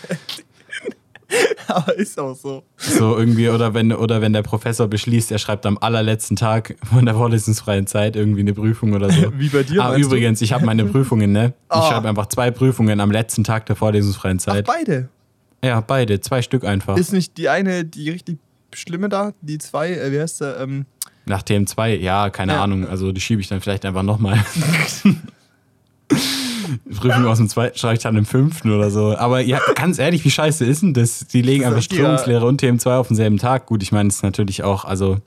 Aber ist auch so. So irgendwie, oder wenn, oder wenn der Professor beschließt, er schreibt am allerletzten Tag von der vorlesungsfreien Zeit irgendwie eine Prüfung oder so. Wie bei dir? Ah, meinst du? übrigens, ich habe meine Prüfungen, ne? Ich Ah. schreibe einfach zwei Prüfungen am letzten Tag der vorlesungsfreien Ach, Zeit. beide. ja, beide, zwei Stück einfach. Ist nicht die eine, die richtig schlimme da, die zwei, äh, wie heißt der? Ähm, Nach dem zwei, ja, keine Ja. Ahnung, also die schiebe ich dann vielleicht einfach nochmal. Prüfung aus dem zweiten schreibe ich dann im fünften oder so. Aber ja, ganz ehrlich, wie scheiße ist denn das? Die legen einfach ist ja- Strömungslehre und TM2 auf denselben Tag. Gut, ich meine, es ist natürlich auch, also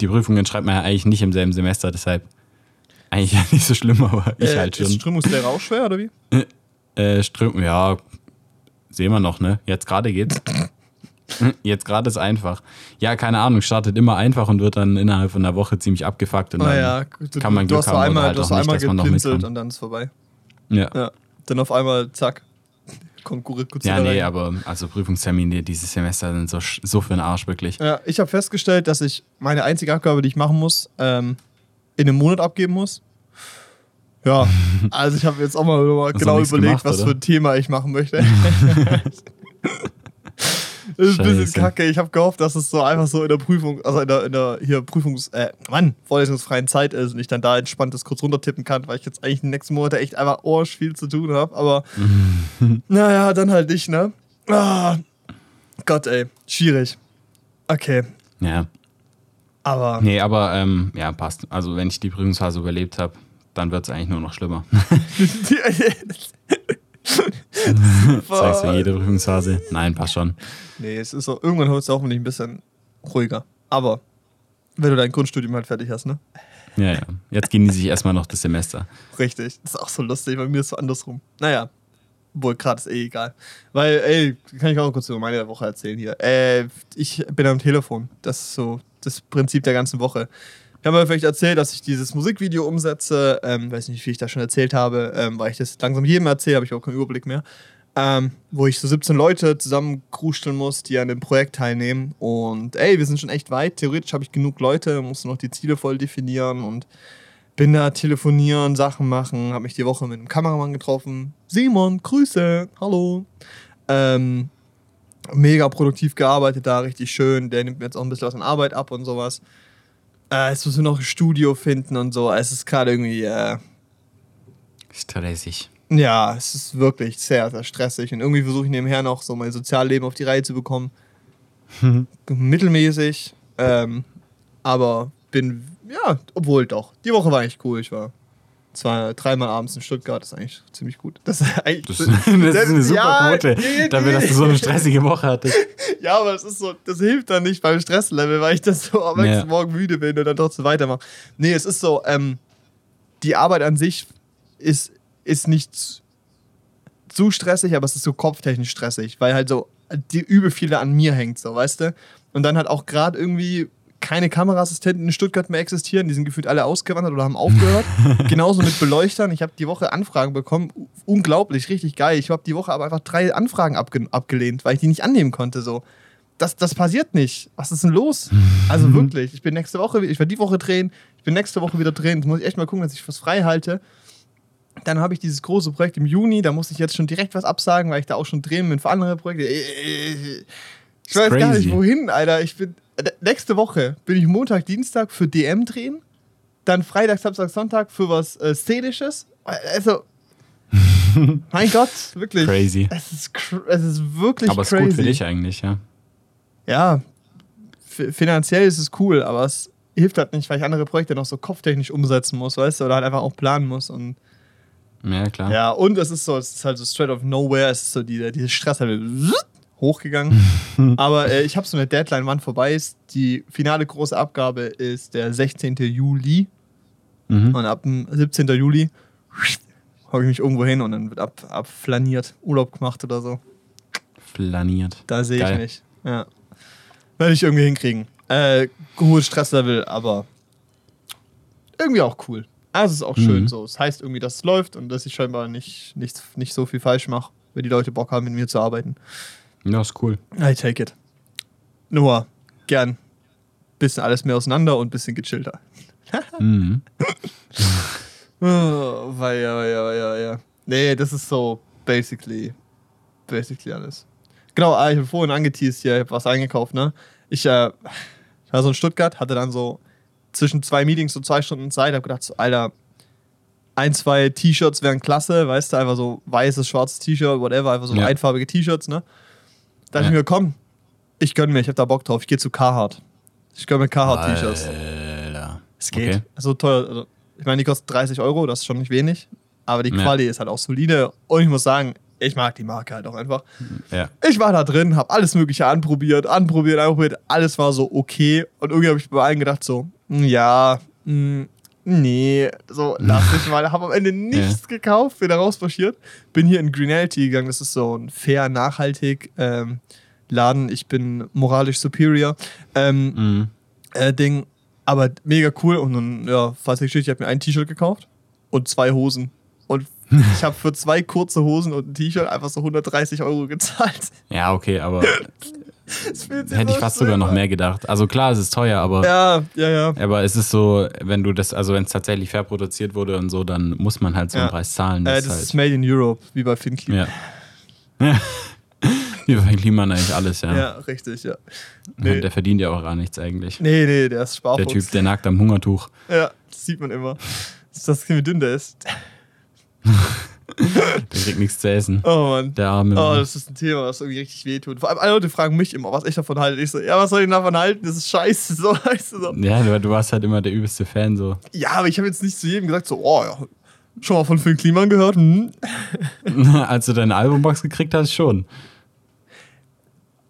die Prüfungen schreibt man ja eigentlich nicht im selben Semester, deshalb eigentlich ja nicht so schlimm, aber ich äh, halt Ist schon. Strömungslehre auch schwer, oder wie? Äh, Ström, ja, sehen wir noch, ne? Jetzt gerade geht's. Jetzt gerade ist einfach. Ja, keine Ahnung, startet immer einfach und wird dann innerhalb von einer Woche ziemlich abgefuckt. Und dann, Naja, du, kann man du Glück hast haben einmal, halt du hast auch nur nicht, einmal dass man noch mitkommt. und dann ist vorbei. Ja. Ja. Dann auf einmal, zack, kommt Gurre Ja, nee, aber also Prüfungstermine dieses Semester sind so, so für den Arsch, wirklich. Ja, ich habe festgestellt, dass ich meine einzige Abgabe, die ich machen muss, ähm, in einem Monat abgeben muss. Ja, also ich habe jetzt auch mal, mal genau überlegt, gemacht, was oder? für ein Thema ich machen möchte. Das ist ein bisschen kacke. Ich habe gehofft, dass es so einfach so in der Prüfung, also in der, in der hier Prüfungs-, äh, Mann, vorlesungsfreien Zeit ist und ich dann da entspannt das kurz runtertippen kann, weil ich jetzt eigentlich in den nächsten Monaten echt einfach orsch viel zu tun habe. Aber naja, dann halt nicht, ne? Ah, Gott, ey, schwierig. Okay, Ja. aber Nee, aber ähm, ja, passt. Also wenn ich die Prüfungsphase überlebt habe, dann wird es eigentlich nur noch schlimmer. Sagst du jede Prüfungsphase. Nein, passt schon. Nee, es ist so, irgendwann wird es auch nicht ein bisschen ruhiger. Aber wenn du dein Grundstudium halt fertig hast, ne? Ja, ja. Jetzt genieße ich erstmal noch das Semester. Richtig. Das ist auch so lustig, bei mir ist es so andersrum. Naja. Wohl, gerade ist eh egal. Weil, ey, kann ich auch kurz über meine Woche erzählen hier. Äh, ich bin am Telefon. Das ist so das Prinzip der ganzen Woche. Ich habe mir vielleicht erzählt, dass ich dieses Musikvideo umsetze. Ähm, weiß nicht, wie ich da schon erzählt habe, ähm, weil ich das langsam jedem erzähle, habe ich auch keinen Überblick mehr. Ähm, wo ich so 17 Leute zusammen krusteln muss, die an dem Projekt teilnehmen. Und ey, wir sind schon echt weit. Theoretisch habe ich genug Leute, muss noch die Ziele voll definieren und bin da telefonieren, Sachen machen, habe mich die Woche mit einem Kameramann getroffen. Simon, Grüße, hallo. Ähm, mega produktiv gearbeitet da, richtig schön. Der nimmt mir jetzt auch ein bisschen was an Arbeit ab und sowas. Äh, jetzt müssen wir noch ein Studio finden und so. Es ist gerade irgendwie, äh, Stressig. ja, es ist wirklich sehr, sehr stressig. Und irgendwie versuche ich nebenher noch so mein Sozialleben auf die Reihe zu bekommen. Mittelmäßig. Ähm, aber bin, ja, obwohl doch. Die Woche war echt cool. Ich war zwei, dreimal abends in Stuttgart. Das ist eigentlich ziemlich gut. Das ist eigentlich. Das, das ist eine super Ja, Quote, nee, dafür, dass du so eine stressige Woche hattest. Ja, aber das ist so, das hilft dann nicht beim Stresslevel, weil ich das so am nächsten Ja. Morgen müde bin und dann trotzdem weitermache. Nee, es ist so, ähm, die Arbeit an sich ist, ist nicht zu- stressig, aber es ist so kopftechnisch stressig, weil halt so die übel viele an mir hängt, so, weißt du? Und dann hat auch gerade irgendwie keine Kameraassistenten in Stuttgart mehr existieren, die sind gefühlt alle ausgewandert oder haben aufgehört. Genauso mit Beleuchtern. Ich habe die Woche Anfragen bekommen. Unglaublich, richtig geil. Ich habe die Woche aber einfach drei Anfragen abge abgelehnt, weil ich die nicht annehmen konnte. So. Das, das passiert nicht. Was ist denn los? Also wirklich. Ich bin nächste Woche, ich werde die Woche drehen, ich bin nächste Woche wieder drehen. Jetzt muss ich echt mal gucken, dass ich was frei halte. Dann habe ich dieses große Projekt im Juni, da muss ich jetzt schon direkt was absagen, weil ich da auch schon drehen bin für andere Projekte. Ich weiß gar nicht, wohin, Alter. Ich bin. Äh, Nächste Woche bin ich Montag, Dienstag für DM drehen. Dann Freitag, Samstag, Sonntag für was äh, Szenisches. Also. mein Gott, wirklich. Crazy. Es ist, cr- es ist wirklich Aber es crazy. ist gut für dich eigentlich, ja. Ja, finanziell ist es cool, aber es hilft halt nicht, weil ich andere Projekte noch so kopftechnisch umsetzen muss, weißt du, oder halt einfach auch planen muss. Und Ja, klar. ja, und es ist so, es ist halt so straight of nowhere, es ist so die, dieses Stresslevel hochgegangen. Aber äh, ich habe so eine Deadline, wann vorbei ist. Die finale große Abgabe ist der 16. Juli. Mhm. Und ab dem 17. Juli hocke ich mich irgendwo hin und dann wird ab, abflaniert, Urlaub gemacht oder so. Flaniert. Da sehe ich mich. Ja. Werde ich irgendwie hinkriegen. Äh, hohes Stresslevel, aber irgendwie auch cool. Also es ist auch schön Mhm. so. Es heißt irgendwie, dass es läuft und dass ich scheinbar nicht, nicht, nicht so viel falsch mache, wenn die Leute Bock haben, mit mir zu arbeiten. Ja, ist cool. I take it. Nur gern bisschen alles mehr auseinander und bisschen gechillter. Mhm. Oh, weil ja, ja, ja, ja. Nee, das ist so basically, basically alles. Genau, ah, ich habe vorhin angeteased hier, ich habe was eingekauft, ne? Ich äh, war so in Stuttgart, hatte dann so zwischen zwei Meetings so zwei Stunden Zeit, habe gedacht, so, Alter, ein, zwei T-Shirts wären klasse, weißt du, einfach so weißes, schwarzes T-Shirt, whatever, einfach so Ja. einfarbige T-Shirts, ne? Da dachte Ja. ich mir, komm, ich gönn mir, ich hab da Bock drauf, ich gehe zu Carhartt. Ich gönn mir Carhartt-T-Shirts. Es geht. Okay. So teuer. Also, ich meine, die kostet 30 Euro, das ist schon nicht wenig. Aber die Ja. Quali ist halt auch solide. Und ich muss sagen, ich mag die Marke halt auch einfach. Ja. Ich war da drin, habe alles Mögliche anprobiert, anprobiert, anprobiert. Alles war so okay. Und irgendwie habe ich bei allen gedacht, so, "Hm, ja, hm, nee, so, lass ich mal. Habe am Ende nichts gekauft, bin da rausmarschiert. Bin hier in Greenality gegangen. Das ist so ein fair, nachhaltig ähm, Laden. Ich bin moralisch superior. Ähm, Mhm. äh, Ding. Aber mega cool. Und dann, ja, fast schlecht, ich habe mir ein T-Shirt gekauft und zwei Hosen. Und ich habe für zwei kurze Hosen und ein T-Shirt einfach so 130 Euro gezahlt. Ja, okay, aber hätte ich fast sogar noch mehr gedacht. Also klar, es ist teuer, aber, Ja, ja, ja. aber es ist so, wenn du das, also wenn es tatsächlich fair produziert wurde und so, dann muss man halt so einen Ja. Preis zahlen. Äh, Das das ist halt, made in Europe, wie bei Finclip. ja. Wie bei Kliman eigentlich alles, ja. Ja, richtig, ja. Nee. Der verdient ja auch gar nichts eigentlich. Nee, nee, der ist Der Sparfuchs. Typ, der nagt am Hungertuch. Ja, das sieht man immer. Das ist das, wie dünn der ist. Der kriegt nichts zu essen. Oh Mann. Der arme Oh, Mann. das ist ein Thema, was irgendwie richtig wehtut. Vor allem alle Leute fragen mich immer, was ich davon halte. Ich so, ja, was soll ich davon halten? Das ist scheiße. So, weißt du, so. Ja, du, du warst halt immer der übelste Fan so. Ja, aber ich habe jetzt nicht zu jedem gesagt, so, oh ja, schon mal von Phil Kliman gehört? Hm? Als du deine Albumbox gekriegt hast, schon.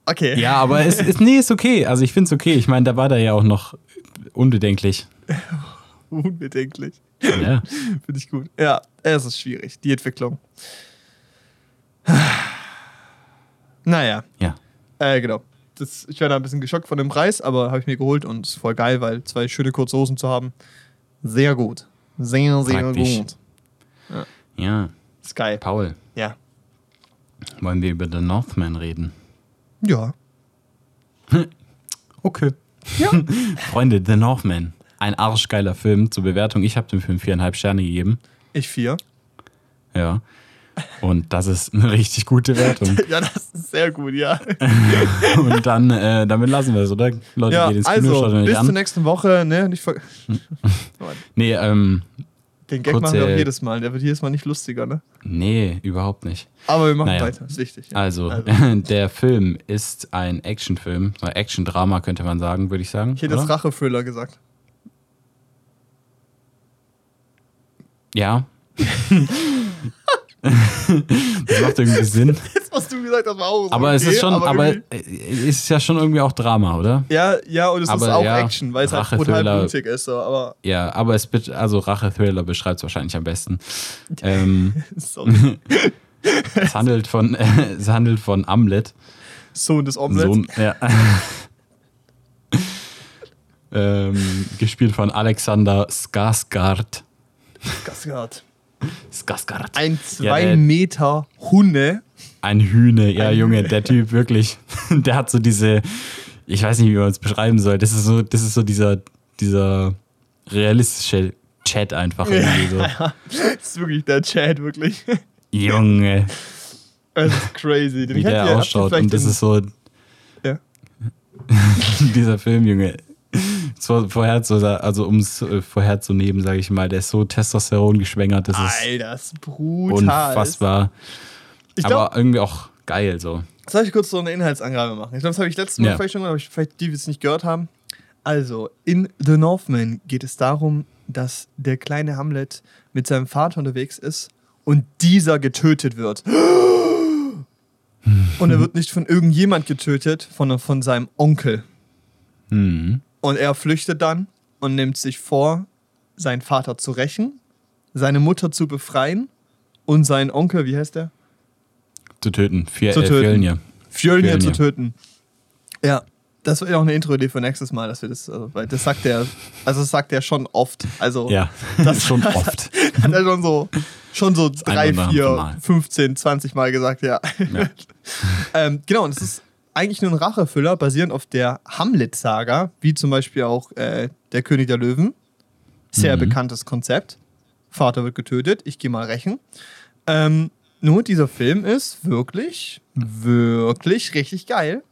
Okay. Ja, aber es ist, nee, ist okay. Also ich finde es okay. Ich meine, da war der ja auch noch unbedenklich. Unbedenklich. Ja. Finde ich gut. Ja, es ist schwierig, die Entwicklung. Naja, Ja. äh, genau. Das, ich war da ein bisschen geschockt von dem Preis, aber habe ich mir geholt und ist voll geil, weil zwei schöne kurze Hosen zu haben. Sehr gut. Sehr, sehr Praktisch. gut. Ja. Ist geil. Paul, Ja. wollen wir über The Northman reden? Ja. Okay. Ja. Freunde, The Northman. Ein arschgeiler Film zur Bewertung. Ich habe dem Film viereinhalb Sterne gegeben. Ich vier. Ja. Und das ist eine richtig gute Wertung. Ja, das ist sehr gut, ja. Und dann, äh, damit lassen wir es, oder? Leute, ja, geht ins Kino, also, schaut bis zur an. nächsten Woche, ne? Nicht ver Nee, ähm, Den Gag Kurze- machen wir auch jedes Mal. Der wird jedes Mal nicht lustiger, ne? nee, überhaupt nicht. Aber wir machen Naja. weiter. Ist wichtig. Ja. Also, der Film ist ein Actionfilm, so ein Action-Drama könnte man sagen, würde ich sagen. Ich hätte oder? Rache-Thriller gesagt. Ja. das macht irgendwie Sinn. Jetzt, was du gesagt hast, war auch so. Aber es okay, ist schon, aber, irgendwie- äh, es ist ja schon irgendwie auch Drama, oder? Ja, ja, und es ist Aber auch ja, Action, weil es halt brutal Thriller. blutig ist. So, aber Ja, aber es also Rache-Thriller beschreibt es wahrscheinlich am besten. Ähm, sorry. es handelt von, äh, es handelt von Amlet. Sohn des Omelets. Sohn, ja. ähm, gespielt von Alexander Skarsgård. Gasgard. Skarsgård. Ein Ja, zwei der- Meter Hunde. Ein Hühne, ja, Ein Junge, Hühne. der Typ wirklich. Der hat so diese, ich weiß nicht, wie man es beschreiben soll. Das ist so, das ist so dieser, dieser realistische Chat einfach irgendwie so. Das ist wirklich der Chat, wirklich. Junge, Das ist crazy. Den wie der ausschaut. Und das ist so, Ja. dieser Film, Junge. So, vorherzusagen, also um es äh, vorherzunehmen, sage ich mal, der ist so Testosteron geschwängert, das ist Alter, das ist brutal. unfassbar. Ich glaube, aber irgendwie auch geil so. soll ich kurz so eine Inhaltsangabe machen? Ich glaube, das habe ich letztes Mal Ja. vielleicht schon gemacht, aber ich, vielleicht die, die es nicht gehört haben. Also, in The Northman geht es darum, dass der kleine Hamlet mit seinem Vater unterwegs ist und dieser getötet wird. Und er wird nicht von irgendjemand getötet, sondern von seinem Onkel. Hm. Und er flüchtet dann und nimmt sich vor, seinen Vater zu rächen, seine Mutter zu befreien und seinen Onkel, wie heißt der? Zu töten. Zu äh, töten. Fjölnir. Fjölnir zu töten. Ja. Das wird ja auch eine Intro-Idee für nächstes Mal, dass wir das, also, weil das sagt er, also das sagt er schon oft. Also Ja, das schon oft. hat er schon so, schon so drei, vier, Mal. 15, 20 Mal gesagt, ja. Ja. ähm, genau, und es ist eigentlich nur ein Rachefüller, basierend auf der Hamlet-Saga, wie zum Beispiel auch äh, der König der Löwen. Sehr Mhm. bekanntes Konzept. Vater wird getötet, ich gehe mal rächen. Ähm, nur dieser Film ist wirklich, wirklich richtig geil.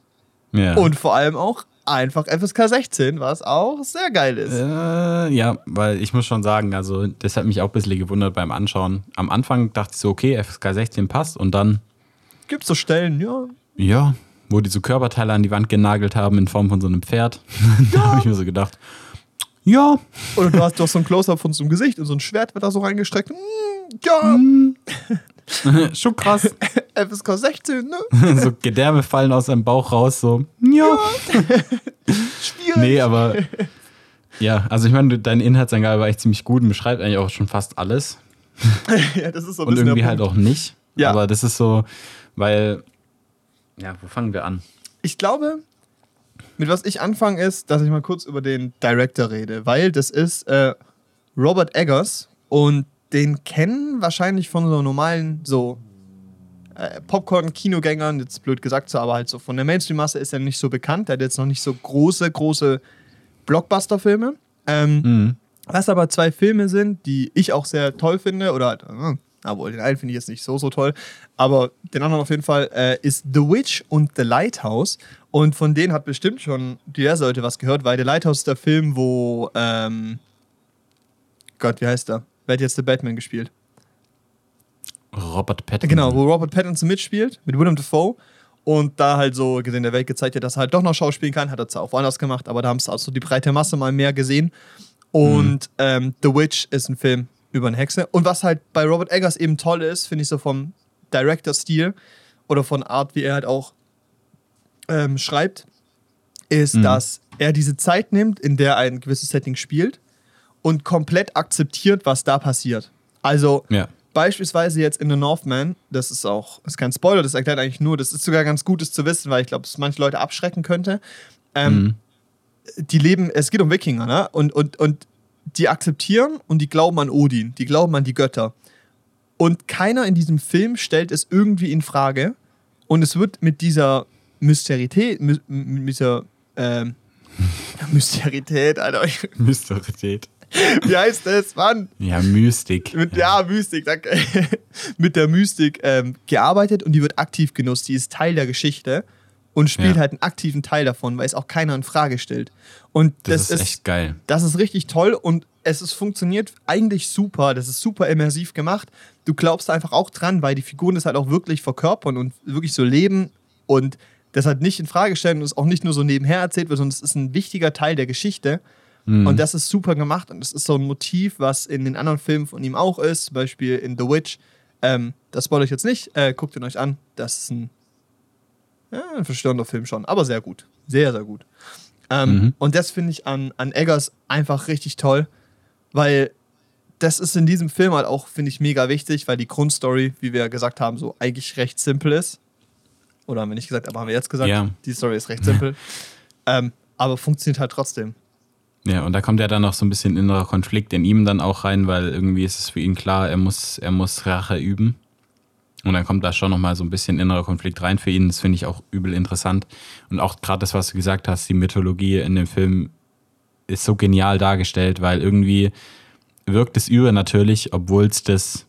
Ja. Und vor allem auch einfach FSK 16, was auch sehr geil ist. Äh, ja, weil ich muss schon sagen, also das hat mich auch ein bisschen gewundert beim Anschauen. Am Anfang dachte ich so, okay, FSK 16 passt und dann, Gibt so Stellen, ja. ja, wo die so Körperteile an die Wand genagelt haben in Form von so einem Pferd. da habe ich mir so gedacht, ja, Oder du hast doch so ein Close-Up von so einem Gesicht und so ein Schwert wird da so reingestreckt. Mm, ja, schon krass. FSK 16, ne? so Gedärme fallen aus seinem Bauch raus, so, ja. Schwierig. Nee, aber ja, also ich meine, deine Inhaltsangabe war echt ziemlich gut und beschreibt eigentlich auch schon fast alles. Ja, das ist so ein Und bisschen irgendwie halt auch nicht. Ja. Aber das ist so, weil, ja, wo fangen wir an? Ich glaube, mit was ich anfange, ist, dass ich mal kurz über den Director rede, weil das ist äh, Robert Eggers und den kennen wahrscheinlich von so normalen, so äh, Popcorn-Kinogängern, jetzt blöd gesagt, so, aber halt so von der Mainstream-Masse ist er nicht so bekannt. Er hat jetzt noch nicht so große, große Blockbuster-Filme. Ähm, Mhm. Was aber zwei Filme sind, die ich auch sehr toll finde, oder äh, obwohl den einen finde ich jetzt nicht so, so toll, aber den anderen auf jeden Fall, äh, ist The Witch und The Lighthouse. Und von denen hat bestimmt schon diverse Leute was gehört, weil The Lighthouse ist der Film, wo, ähm, Gott, wie heißt der? Wer hat jetzt The Batman gespielt? Robert Pattinson. Genau, wo Robert Pattinson mitspielt, mit Willem Dafoe. Und da halt so gesehen der Welt gezeigt hat, dass er halt doch noch schauspielen kann, hat er zwar auch woanders gemacht, aber da haben es also die breite Masse mal mehr gesehen. Und ähm, The Witch ist ein Film über eine Hexe. Und was halt bei Robert Eggers eben toll ist, finde ich so vom Director-Stil oder von Art, wie er halt auch ähm, schreibt, ist, Mhm. dass er diese Zeit nimmt, in der ein gewisses Setting spielt und komplett akzeptiert, was da passiert. Also Ja. Beispielsweise jetzt in The Northman, das ist auch, ist kein Spoiler, das erklärt eigentlich nur, das ist sogar ganz Gutes zu wissen, weil ich glaube, es manche Leute abschrecken könnte. Ähm, Mhm. Die leben, es geht um Wikinger, ne? Und, und, und die akzeptieren und die glauben an Odin, die glauben an die Götter. Und keiner in diesem Film stellt es irgendwie in Frage. Und es wird mit dieser Mysterität, my, mit dieser ähm, Mysterität, Alter, Mysterität. wie heißt das, Mann? Ja, Mystik. Mit, ja. Mystik, danke. mit der Mystik ähm, gearbeitet und die wird aktiv genutzt. Die ist Teil der Geschichte und spielt Ja. halt einen aktiven Teil davon, weil es auch keiner in Frage stellt. Und Das, das, ist echt geil. das ist richtig toll und es ist, funktioniert eigentlich super. Das ist super immersiv gemacht. Du glaubst einfach auch dran, weil die Figuren das halt auch wirklich verkörpern und wirklich so leben und das halt nicht in Frage stellen und es auch nicht nur so nebenher erzählt wird, sondern es ist ein wichtiger Teil der Geschichte. Mhm. Und das ist super gemacht und das ist so ein Motiv, was in den anderen Filmen von ihm auch ist, zum Beispiel in The Witch. Ähm, das spoilere ich jetzt nicht, äh, guckt ihn euch an. Das ist ein, ja, ein verstörender Film schon, aber sehr gut. Sehr, sehr gut. Ähm, Mhm. Und das finde ich an, an Eggers einfach richtig toll, weil das ist in diesem Film halt auch, finde ich, mega wichtig, weil die Grundstory, wie wir gesagt haben, so eigentlich recht simpel ist. Oder haben wir nicht gesagt, aber haben wir jetzt gesagt, Ja. die Story ist recht simpel. ähm, aber funktioniert halt trotzdem. Ja, und da kommt ja dann noch so ein bisschen innerer Konflikt in ihm dann auch rein, weil irgendwie ist es für ihn klar, er muss, er muss Rache üben. Und dann kommt da schon nochmal so ein bisschen innerer Konflikt rein für ihn. Das finde ich auch übel interessant. Und auch gerade das, was du gesagt hast, die Mythologie in dem Film ist so genial dargestellt, weil irgendwie wirkt es übernatürlich, obwohl es das.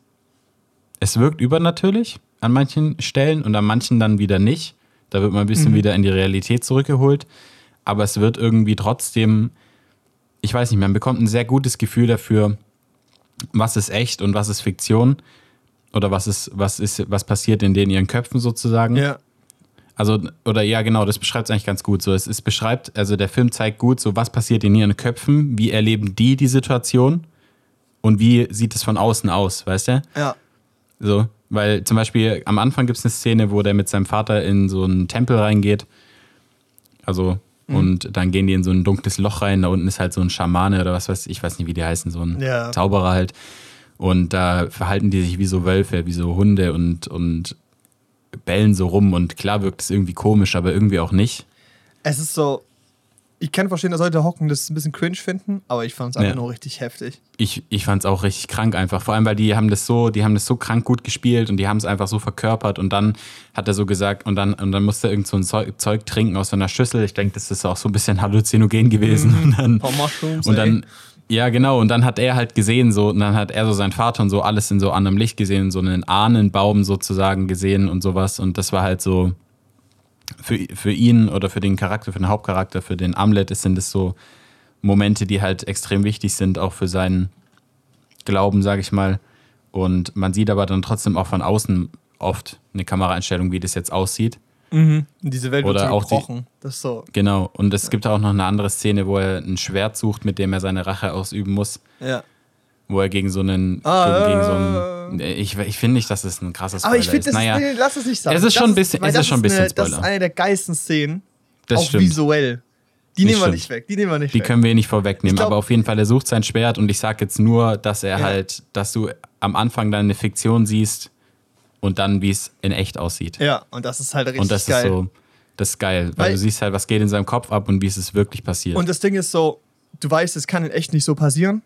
Es wirkt übernatürlich an manchen Stellen und an manchen dann wieder nicht. Da wird man ein bisschen Mhm. wieder in die Realität zurückgeholt. Aber es wird irgendwie trotzdem ich weiß nicht, man bekommt ein sehr gutes Gefühl dafür, was ist echt und was ist Fiktion oder was ist, was ist, was passiert in den ihren Köpfen sozusagen. Ja. Also, oder ja, genau, das beschreibt es eigentlich ganz gut. So, es ist beschreibt, also der Film zeigt gut, so was passiert in ihren Köpfen, wie erleben die die Situation und wie sieht es von außen aus, weißt du? Ja. So, weil zum Beispiel am Anfang gibt es eine Szene, wo der mit seinem Vater in so einen Tempel reingeht. Also, Mhm. und dann gehen die in so ein dunkles Loch rein. Da unten ist halt so ein Schamane oder was weiß ich, ich weiß nicht, wie die heißen, so ein Ja. Zauberer halt. Und da verhalten die sich wie so Wölfe, wie so Hunde und, und bellen so rum. Und klar wirkt es irgendwie komisch, aber irgendwie auch nicht. Es ist so, ich kann verstehen, dass Leute hocken das ein bisschen cringe finden, aber ich fand es einfach Ja. nur richtig heftig. Ich, ich fand es auch richtig krank einfach. Vor allem, weil die haben das so, die haben das so krank gut gespielt und die haben es einfach so verkörpert und dann hat er so gesagt, und dann, und dann musste er irgend so ein Zeug, Zeug trinken aus so einer Schüssel. Ich denke, das ist auch so ein bisschen halluzinogen gewesen. Und dann, paar Mushrooms. und dann, ey. Ja, genau, und dann hat er halt gesehen, so, und dann hat er so seinen Vater und so alles in so anderem Licht gesehen, so einen Ahnenbaum sozusagen gesehen und sowas. Und das war halt so, für, für ihn oder für den Charakter, für den Hauptcharakter, für den Amlet, sind es so Momente, die halt extrem wichtig sind, auch für seinen Glauben, sage ich mal. Und man sieht aber dann trotzdem auch von außen oft eine Kameraeinstellung, wie das jetzt aussieht. Mhm. Diese Welt wird Oder auch die- gebrochen. Das ist so. Genau. Und es gibt auch noch eine andere Szene, wo er ein Schwert sucht, mit dem er seine Rache ausüben muss. Ja. Wo er gegen so einen. Ah, gegen äh. so einen ich ich finde nicht, dass es ein krasses Aber ich Spoiler finde, ist. das Naja, nee, lass es nicht sagen. Es ist Das schon ein bisschen- es das ist schon ein eine, bisschen Das ist Spoiler. eine der geilsten Szenen. das auch stimmt. visuell. Die Das nehmen wir nicht weg. Die nehmen wir nicht Die weg. können wir nicht vorwegnehmen, glaub- aber auf jeden Fall, er sucht sein Schwert und ich sag jetzt nur, dass er Ja. halt, dass du am Anfang dann eine Fiktion siehst und dann, wie es in echt aussieht. ja, und das ist halt richtig und das geil. ist so, das ist geil, weil, Weil- du siehst halt, was geht in seinem Kopf ab und wie es ist wirklich passiert. Und das Ding ist so, du weißt, es kann in echt nicht so passieren,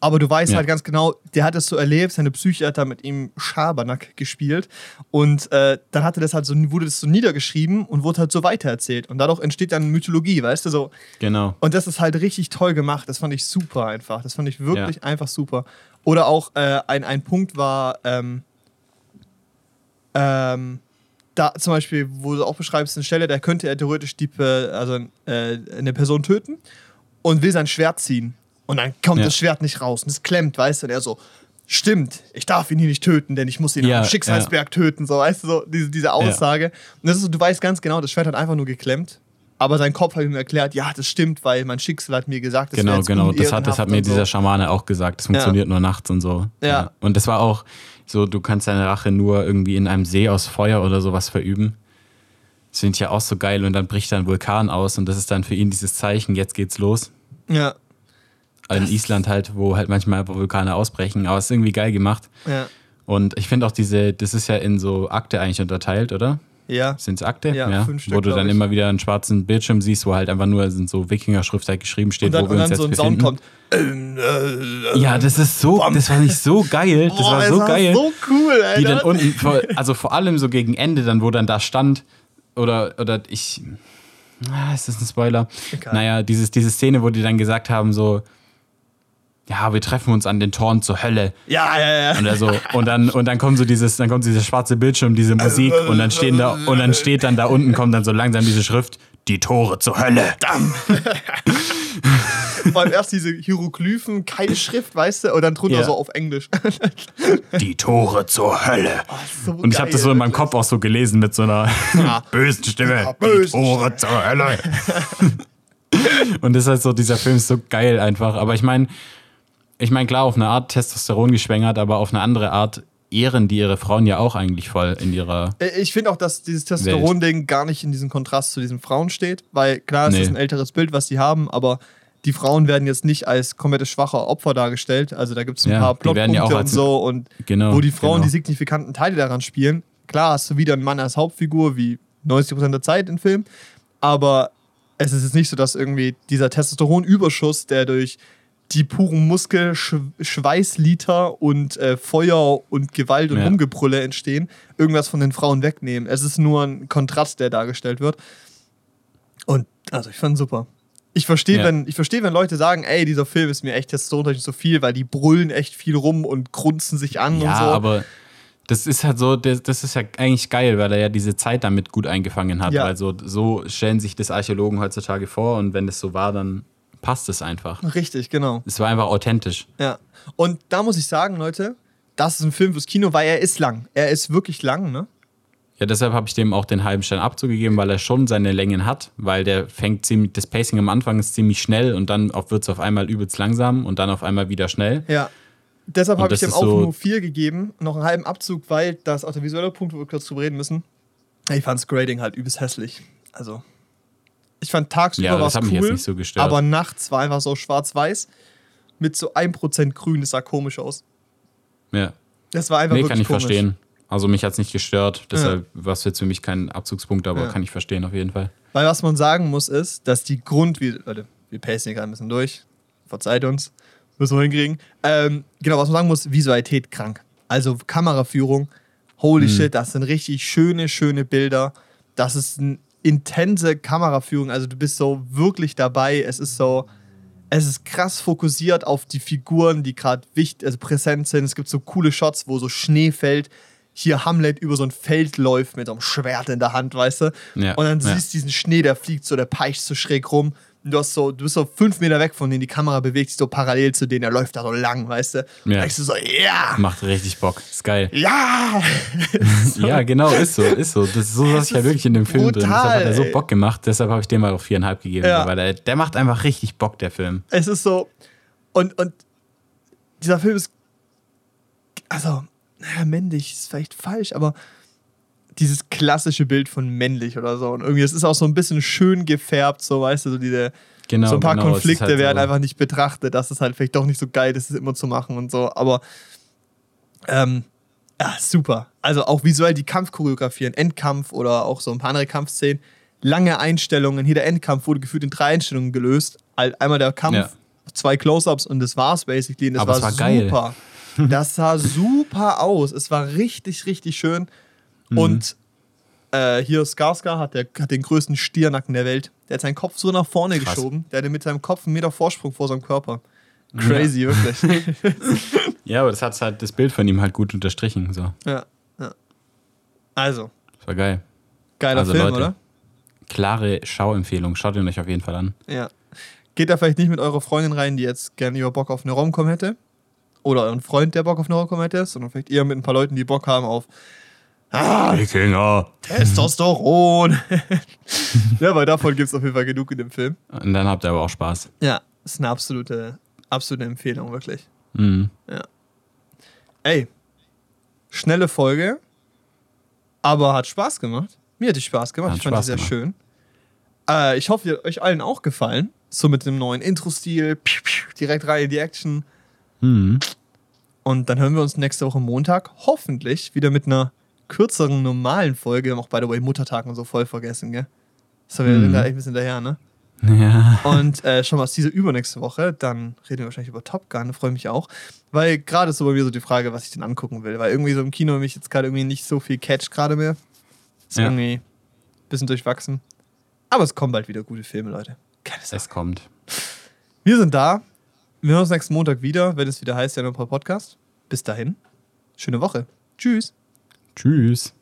aber du weißt Ja. halt ganz genau, der hat es so erlebt, seine Psyche hat da mit ihm Schabernack gespielt und äh, dann hatte das halt so, wurde das so niedergeschrieben und wurde halt so weitererzählt und dadurch entsteht dann Mythologie, weißt du, so. genau. Und das ist halt richtig toll gemacht, das fand ich super einfach, das fand ich wirklich einfach super. Oder auch äh, ein, ein Punkt war, ähm, ähm, da zum Beispiel, wo du auch beschreibst, eine Stelle, da könnte er theoretisch die, also, äh, eine Person töten und will sein Schwert ziehen. Und dann kommt Ja. das Schwert nicht raus und es klemmt, weißt du, und er so, stimmt, ich darf ihn hier nicht töten, denn ich muss ihn Ja, am Schicksalsberg töten, so, weißt du, so, diese, diese Aussage. Und das ist so, du weißt ganz genau, das Schwert hat einfach nur geklemmt. Aber sein Kopf hat ihm erklärt, ja, das stimmt, weil mein Schicksal hat mir gesagt, das Genau, genau. Das hat, das hat mir so. dieser Schamane auch gesagt. Das funktioniert nur nachts und so. Ja. Und das war auch so, du kannst deine Rache nur irgendwie in einem See aus Feuer oder sowas verüben. Das finde ich ja auch so geil. Und dann bricht da ein Vulkan aus und das ist dann für ihn dieses Zeichen, jetzt geht's los. Ja, In Island halt, wo halt manchmal Vulkane ausbrechen. Aber es ist irgendwie geil gemacht. ja, Und ich finde auch diese, das ist ja in so Akte eigentlich unterteilt, oder? Ja. Sind es Akte? Ja, fünf Stück, Wo du dann ich. immer wieder einen schwarzen Bildschirm siehst, wo halt einfach nur sind so Wikinger-Schrift halt geschrieben steht, Und dann, wo wir und uns dann jetzt so ein befinden. Sound kommt. Ähm, äh, Ja, das ist so, Bam. das war nicht so geil. Das Boah, war so geil. so cool, Alter. die dann unten, vor, also vor allem so gegen Ende, dann, wo dann da stand, oder, oder ich. Ah, ist das ein Spoiler? Egal. Naja, dieses, diese Szene, wo die dann gesagt haben, so, ja, wir treffen uns an den Toren zur Hölle. ja, ja, ja. Und, er so, und dann und dann kommt so dieses, dann kommt dieser schwarze Bildschirm, diese Musik und dann stehen da und dann steht dann da unten kommt dann so langsam diese Schrift, die Tore zur Hölle. Vor allem erst diese Hieroglyphen, keine Schrift, weißt du, und dann drunter Ja. so auf Englisch. Die Tore zur Hölle. so Und ich habe das so in meinem Kopf auch so gelesen mit so einer bösen Stimme. Ja, bösen die Tore zur Hölle. und das ist halt so, dieser Film ist so geil einfach. Aber ich meine, ich meine, klar, auf eine Art Testosteron geschwängert, aber auf eine andere Art ehren die ihre Frauen ja auch eigentlich voll in ihrer. Äh, Ich finde auch, dass dieses Testosteron-Ding gar nicht in diesem Kontrast zu diesen Frauen steht, weil klar, es Nee. ist ein älteres Bild, was die haben, aber die Frauen werden jetzt nicht als komplette schwache Opfer dargestellt. Also da gibt es ein Ja, paar Plotpunkte ja und so und Genau. wo die Frauen genau. die signifikanten Teile daran spielen. Klar hast du wieder einen Mann als Hauptfigur, wie 90% der Zeit im Film, aber es ist jetzt nicht so, dass irgendwie dieser Testosteronüberschuss, der durch die puren Muskel, Sch Schweißliter und äh, Feuer und Gewalt und Ja. Rumgebrülle entstehen, irgendwas von den Frauen wegnehmen. Es ist nur ein Kontrast, der dargestellt wird. Und also ich fand super. Ich verstehe, Ja. wenn, ich verstehe, wenn Leute sagen, ey, dieser Film ist mir echt testosteronisch so viel, weil die brüllen echt viel rum und grunzen sich an Ja, und so. aber das ist halt so, das, das ist ja eigentlich geil, weil er ja diese Zeit damit gut eingefangen hat. Ja. Weil so, so stellen sich das Archäologen heutzutage vor und wenn das so war, dann passt es einfach. Richtig, genau. Es war einfach authentisch. Ja. Und da muss ich sagen, Leute, das ist ein Film fürs Kino, weil er ist lang. Er ist wirklich lang, ne? Ja, deshalb habe ich dem auch den halben Stern abzugegeben, weil er schon seine Längen hat, weil der fängt ziemlich, das Pacing am Anfang ist ziemlich schnell und dann wird es auf einmal übelst langsam und dann auf einmal wieder schnell. Ja. Deshalb habe ich dem auch so- nur vier gegeben, noch einen halben Abzug, weil das auch der visuelle Punkt, wo wir kurz drüber reden müssen. Ich fand das Grading halt übelst hässlich. Also, ich fand tagsüber Ja, war es cool, mich jetzt nicht so gestört. aber nachts war einfach so schwarz-weiß mit so 1% grün, das sah komisch aus. Ja. Das war einfach Nee, kann ich komisch. verstehen. Also mich hat es nicht gestört, deshalb war es jetzt für mich kein Abzugspunkt, aber Ja. kann ich verstehen auf jeden Fall. Weil was man sagen muss, ist, dass die Grund... Leute, wir pacen hier gerade ein bisschen durch. Verzeiht uns. Müssen wir hinkriegen. Ähm, genau, was man sagen muss, Visualität krank. Also Kameraführung. Holy shit, das sind richtig schöne, schöne Bilder. Das ist eine intense Kameraführung. Also du bist so wirklich dabei. Es ist so... Es ist krass fokussiert auf die Figuren, die gerade wichtig, also präsent sind. Es gibt so coole Shots, wo so Schnee fällt. Hier Hamlet über so ein Feld läuft mit so einem Schwert in der Hand, weißt du? Ja, Und dann ja. siehst du diesen Schnee, der fliegt so, der peitscht so schräg rum. Du, hast so, du bist so fünf Meter weg von denen, die Kamera bewegt sich so parallel zu denen, der läuft da so lang, weißt du? Ja. Denkst du so, ja, Macht richtig Bock. Ist geil. ja! Ja, genau, ist so, ist so. Das ist so saß ich ja ist wirklich in dem Film drin. brutal, Deshalb hat er so. Bock gemacht, deshalb habe ich dem mal auch viereinhalb gegeben. Ja. Weil der, der macht einfach richtig Bock, der Film. Es ist so. Und, und dieser Film ist. Also, naja, männlich ist vielleicht falsch, aber dieses klassische Bild von männlich oder so. Und irgendwie, es ist auch so ein bisschen schön gefärbt, so weißt du, so diese. Genau, so ein paar genau, ist Konflikte halt werden so. einfach nicht betrachtet, dass es halt vielleicht doch nicht so geil ist, es immer zu machen und so. Aber ähm, ja, super. Also auch visuell die Kampfchoreografien, Endkampf oder auch so ein paar andere Kampfszenen, lange Einstellungen. Hier der Endkampf wurde gefühlt in drei Einstellungen gelöst. Halt Einmal der Kampf, Ja. zwei Close-ups und das war's basically. Und das Aber war, es war geil. super. Das sah super aus. Es war richtig, richtig schön. Mhm. Und äh, hier Skarsgård hat, der, hat den größten Stiernacken der Welt. Der hat seinen Kopf so nach vorne Krass. geschoben. Der hatte mit seinem Kopf einen Meter Vorsprung vor seinem Körper. Crazy, wirklich. Ja, aber das hat halt das Bild von ihm halt gut unterstrichen. So. ja, ja. Also, Das war geil. geiler Also, Film, Leute. oder? Klare Schauempfehlung. Schaut ihn euch auf jeden Fall an. Ja. Geht da vielleicht nicht mit eurer Freundin rein, die jetzt gerne über Bock auf eine Romcom hätte. Oder euren Freund, der Bock auf eine Romcom hätte, sondern vielleicht eher mit ein paar Leuten, die Bock haben auf ah, Wikinger. Testosteron. ja, weil davon gibt es auf jeden Fall genug in dem Film. Und dann habt ihr aber auch Spaß. Ja, ist eine absolute, absolute Empfehlung, wirklich. Mhm. Ey, schnelle Folge, aber hat Spaß gemacht. Mir hat die Spaß gemacht. Hat ich fand Spaß die sehr gemacht. schön. Äh, ich hoffe, ihr- euch allen auch gefallen. So mit dem neuen Intro-Stil. Direkt rein in die Action. Mhm. Und dann hören wir uns nächste Woche Montag hoffentlich wieder mit einer kürzeren, normalen Folge. Auch, by the way, Muttertag und so voll vergessen, gell? Das haben wir Mhm. da echt ein bisschen daher, ne? Ja. Und äh, schon mal aus dieser übernächste Woche, dann reden wir wahrscheinlich über Top Gun, freue ich mich auch. Weil gerade ist so bei mir so die Frage, was ich denn angucken will. Weil irgendwie so im Kino mich jetzt gerade irgendwie nicht so viel catcht gerade mehr. Ist Ja. irgendwie ein bisschen durchwachsen. Aber es kommen bald wieder gute Filme, Leute. Keine Sache. Es kommt. Wir sind da. Wir hören uns nächsten Montag wieder, wenn es wieder heißt, ja, Podcast. Bis dahin. Schöne Woche. Tschüss. Tschüss.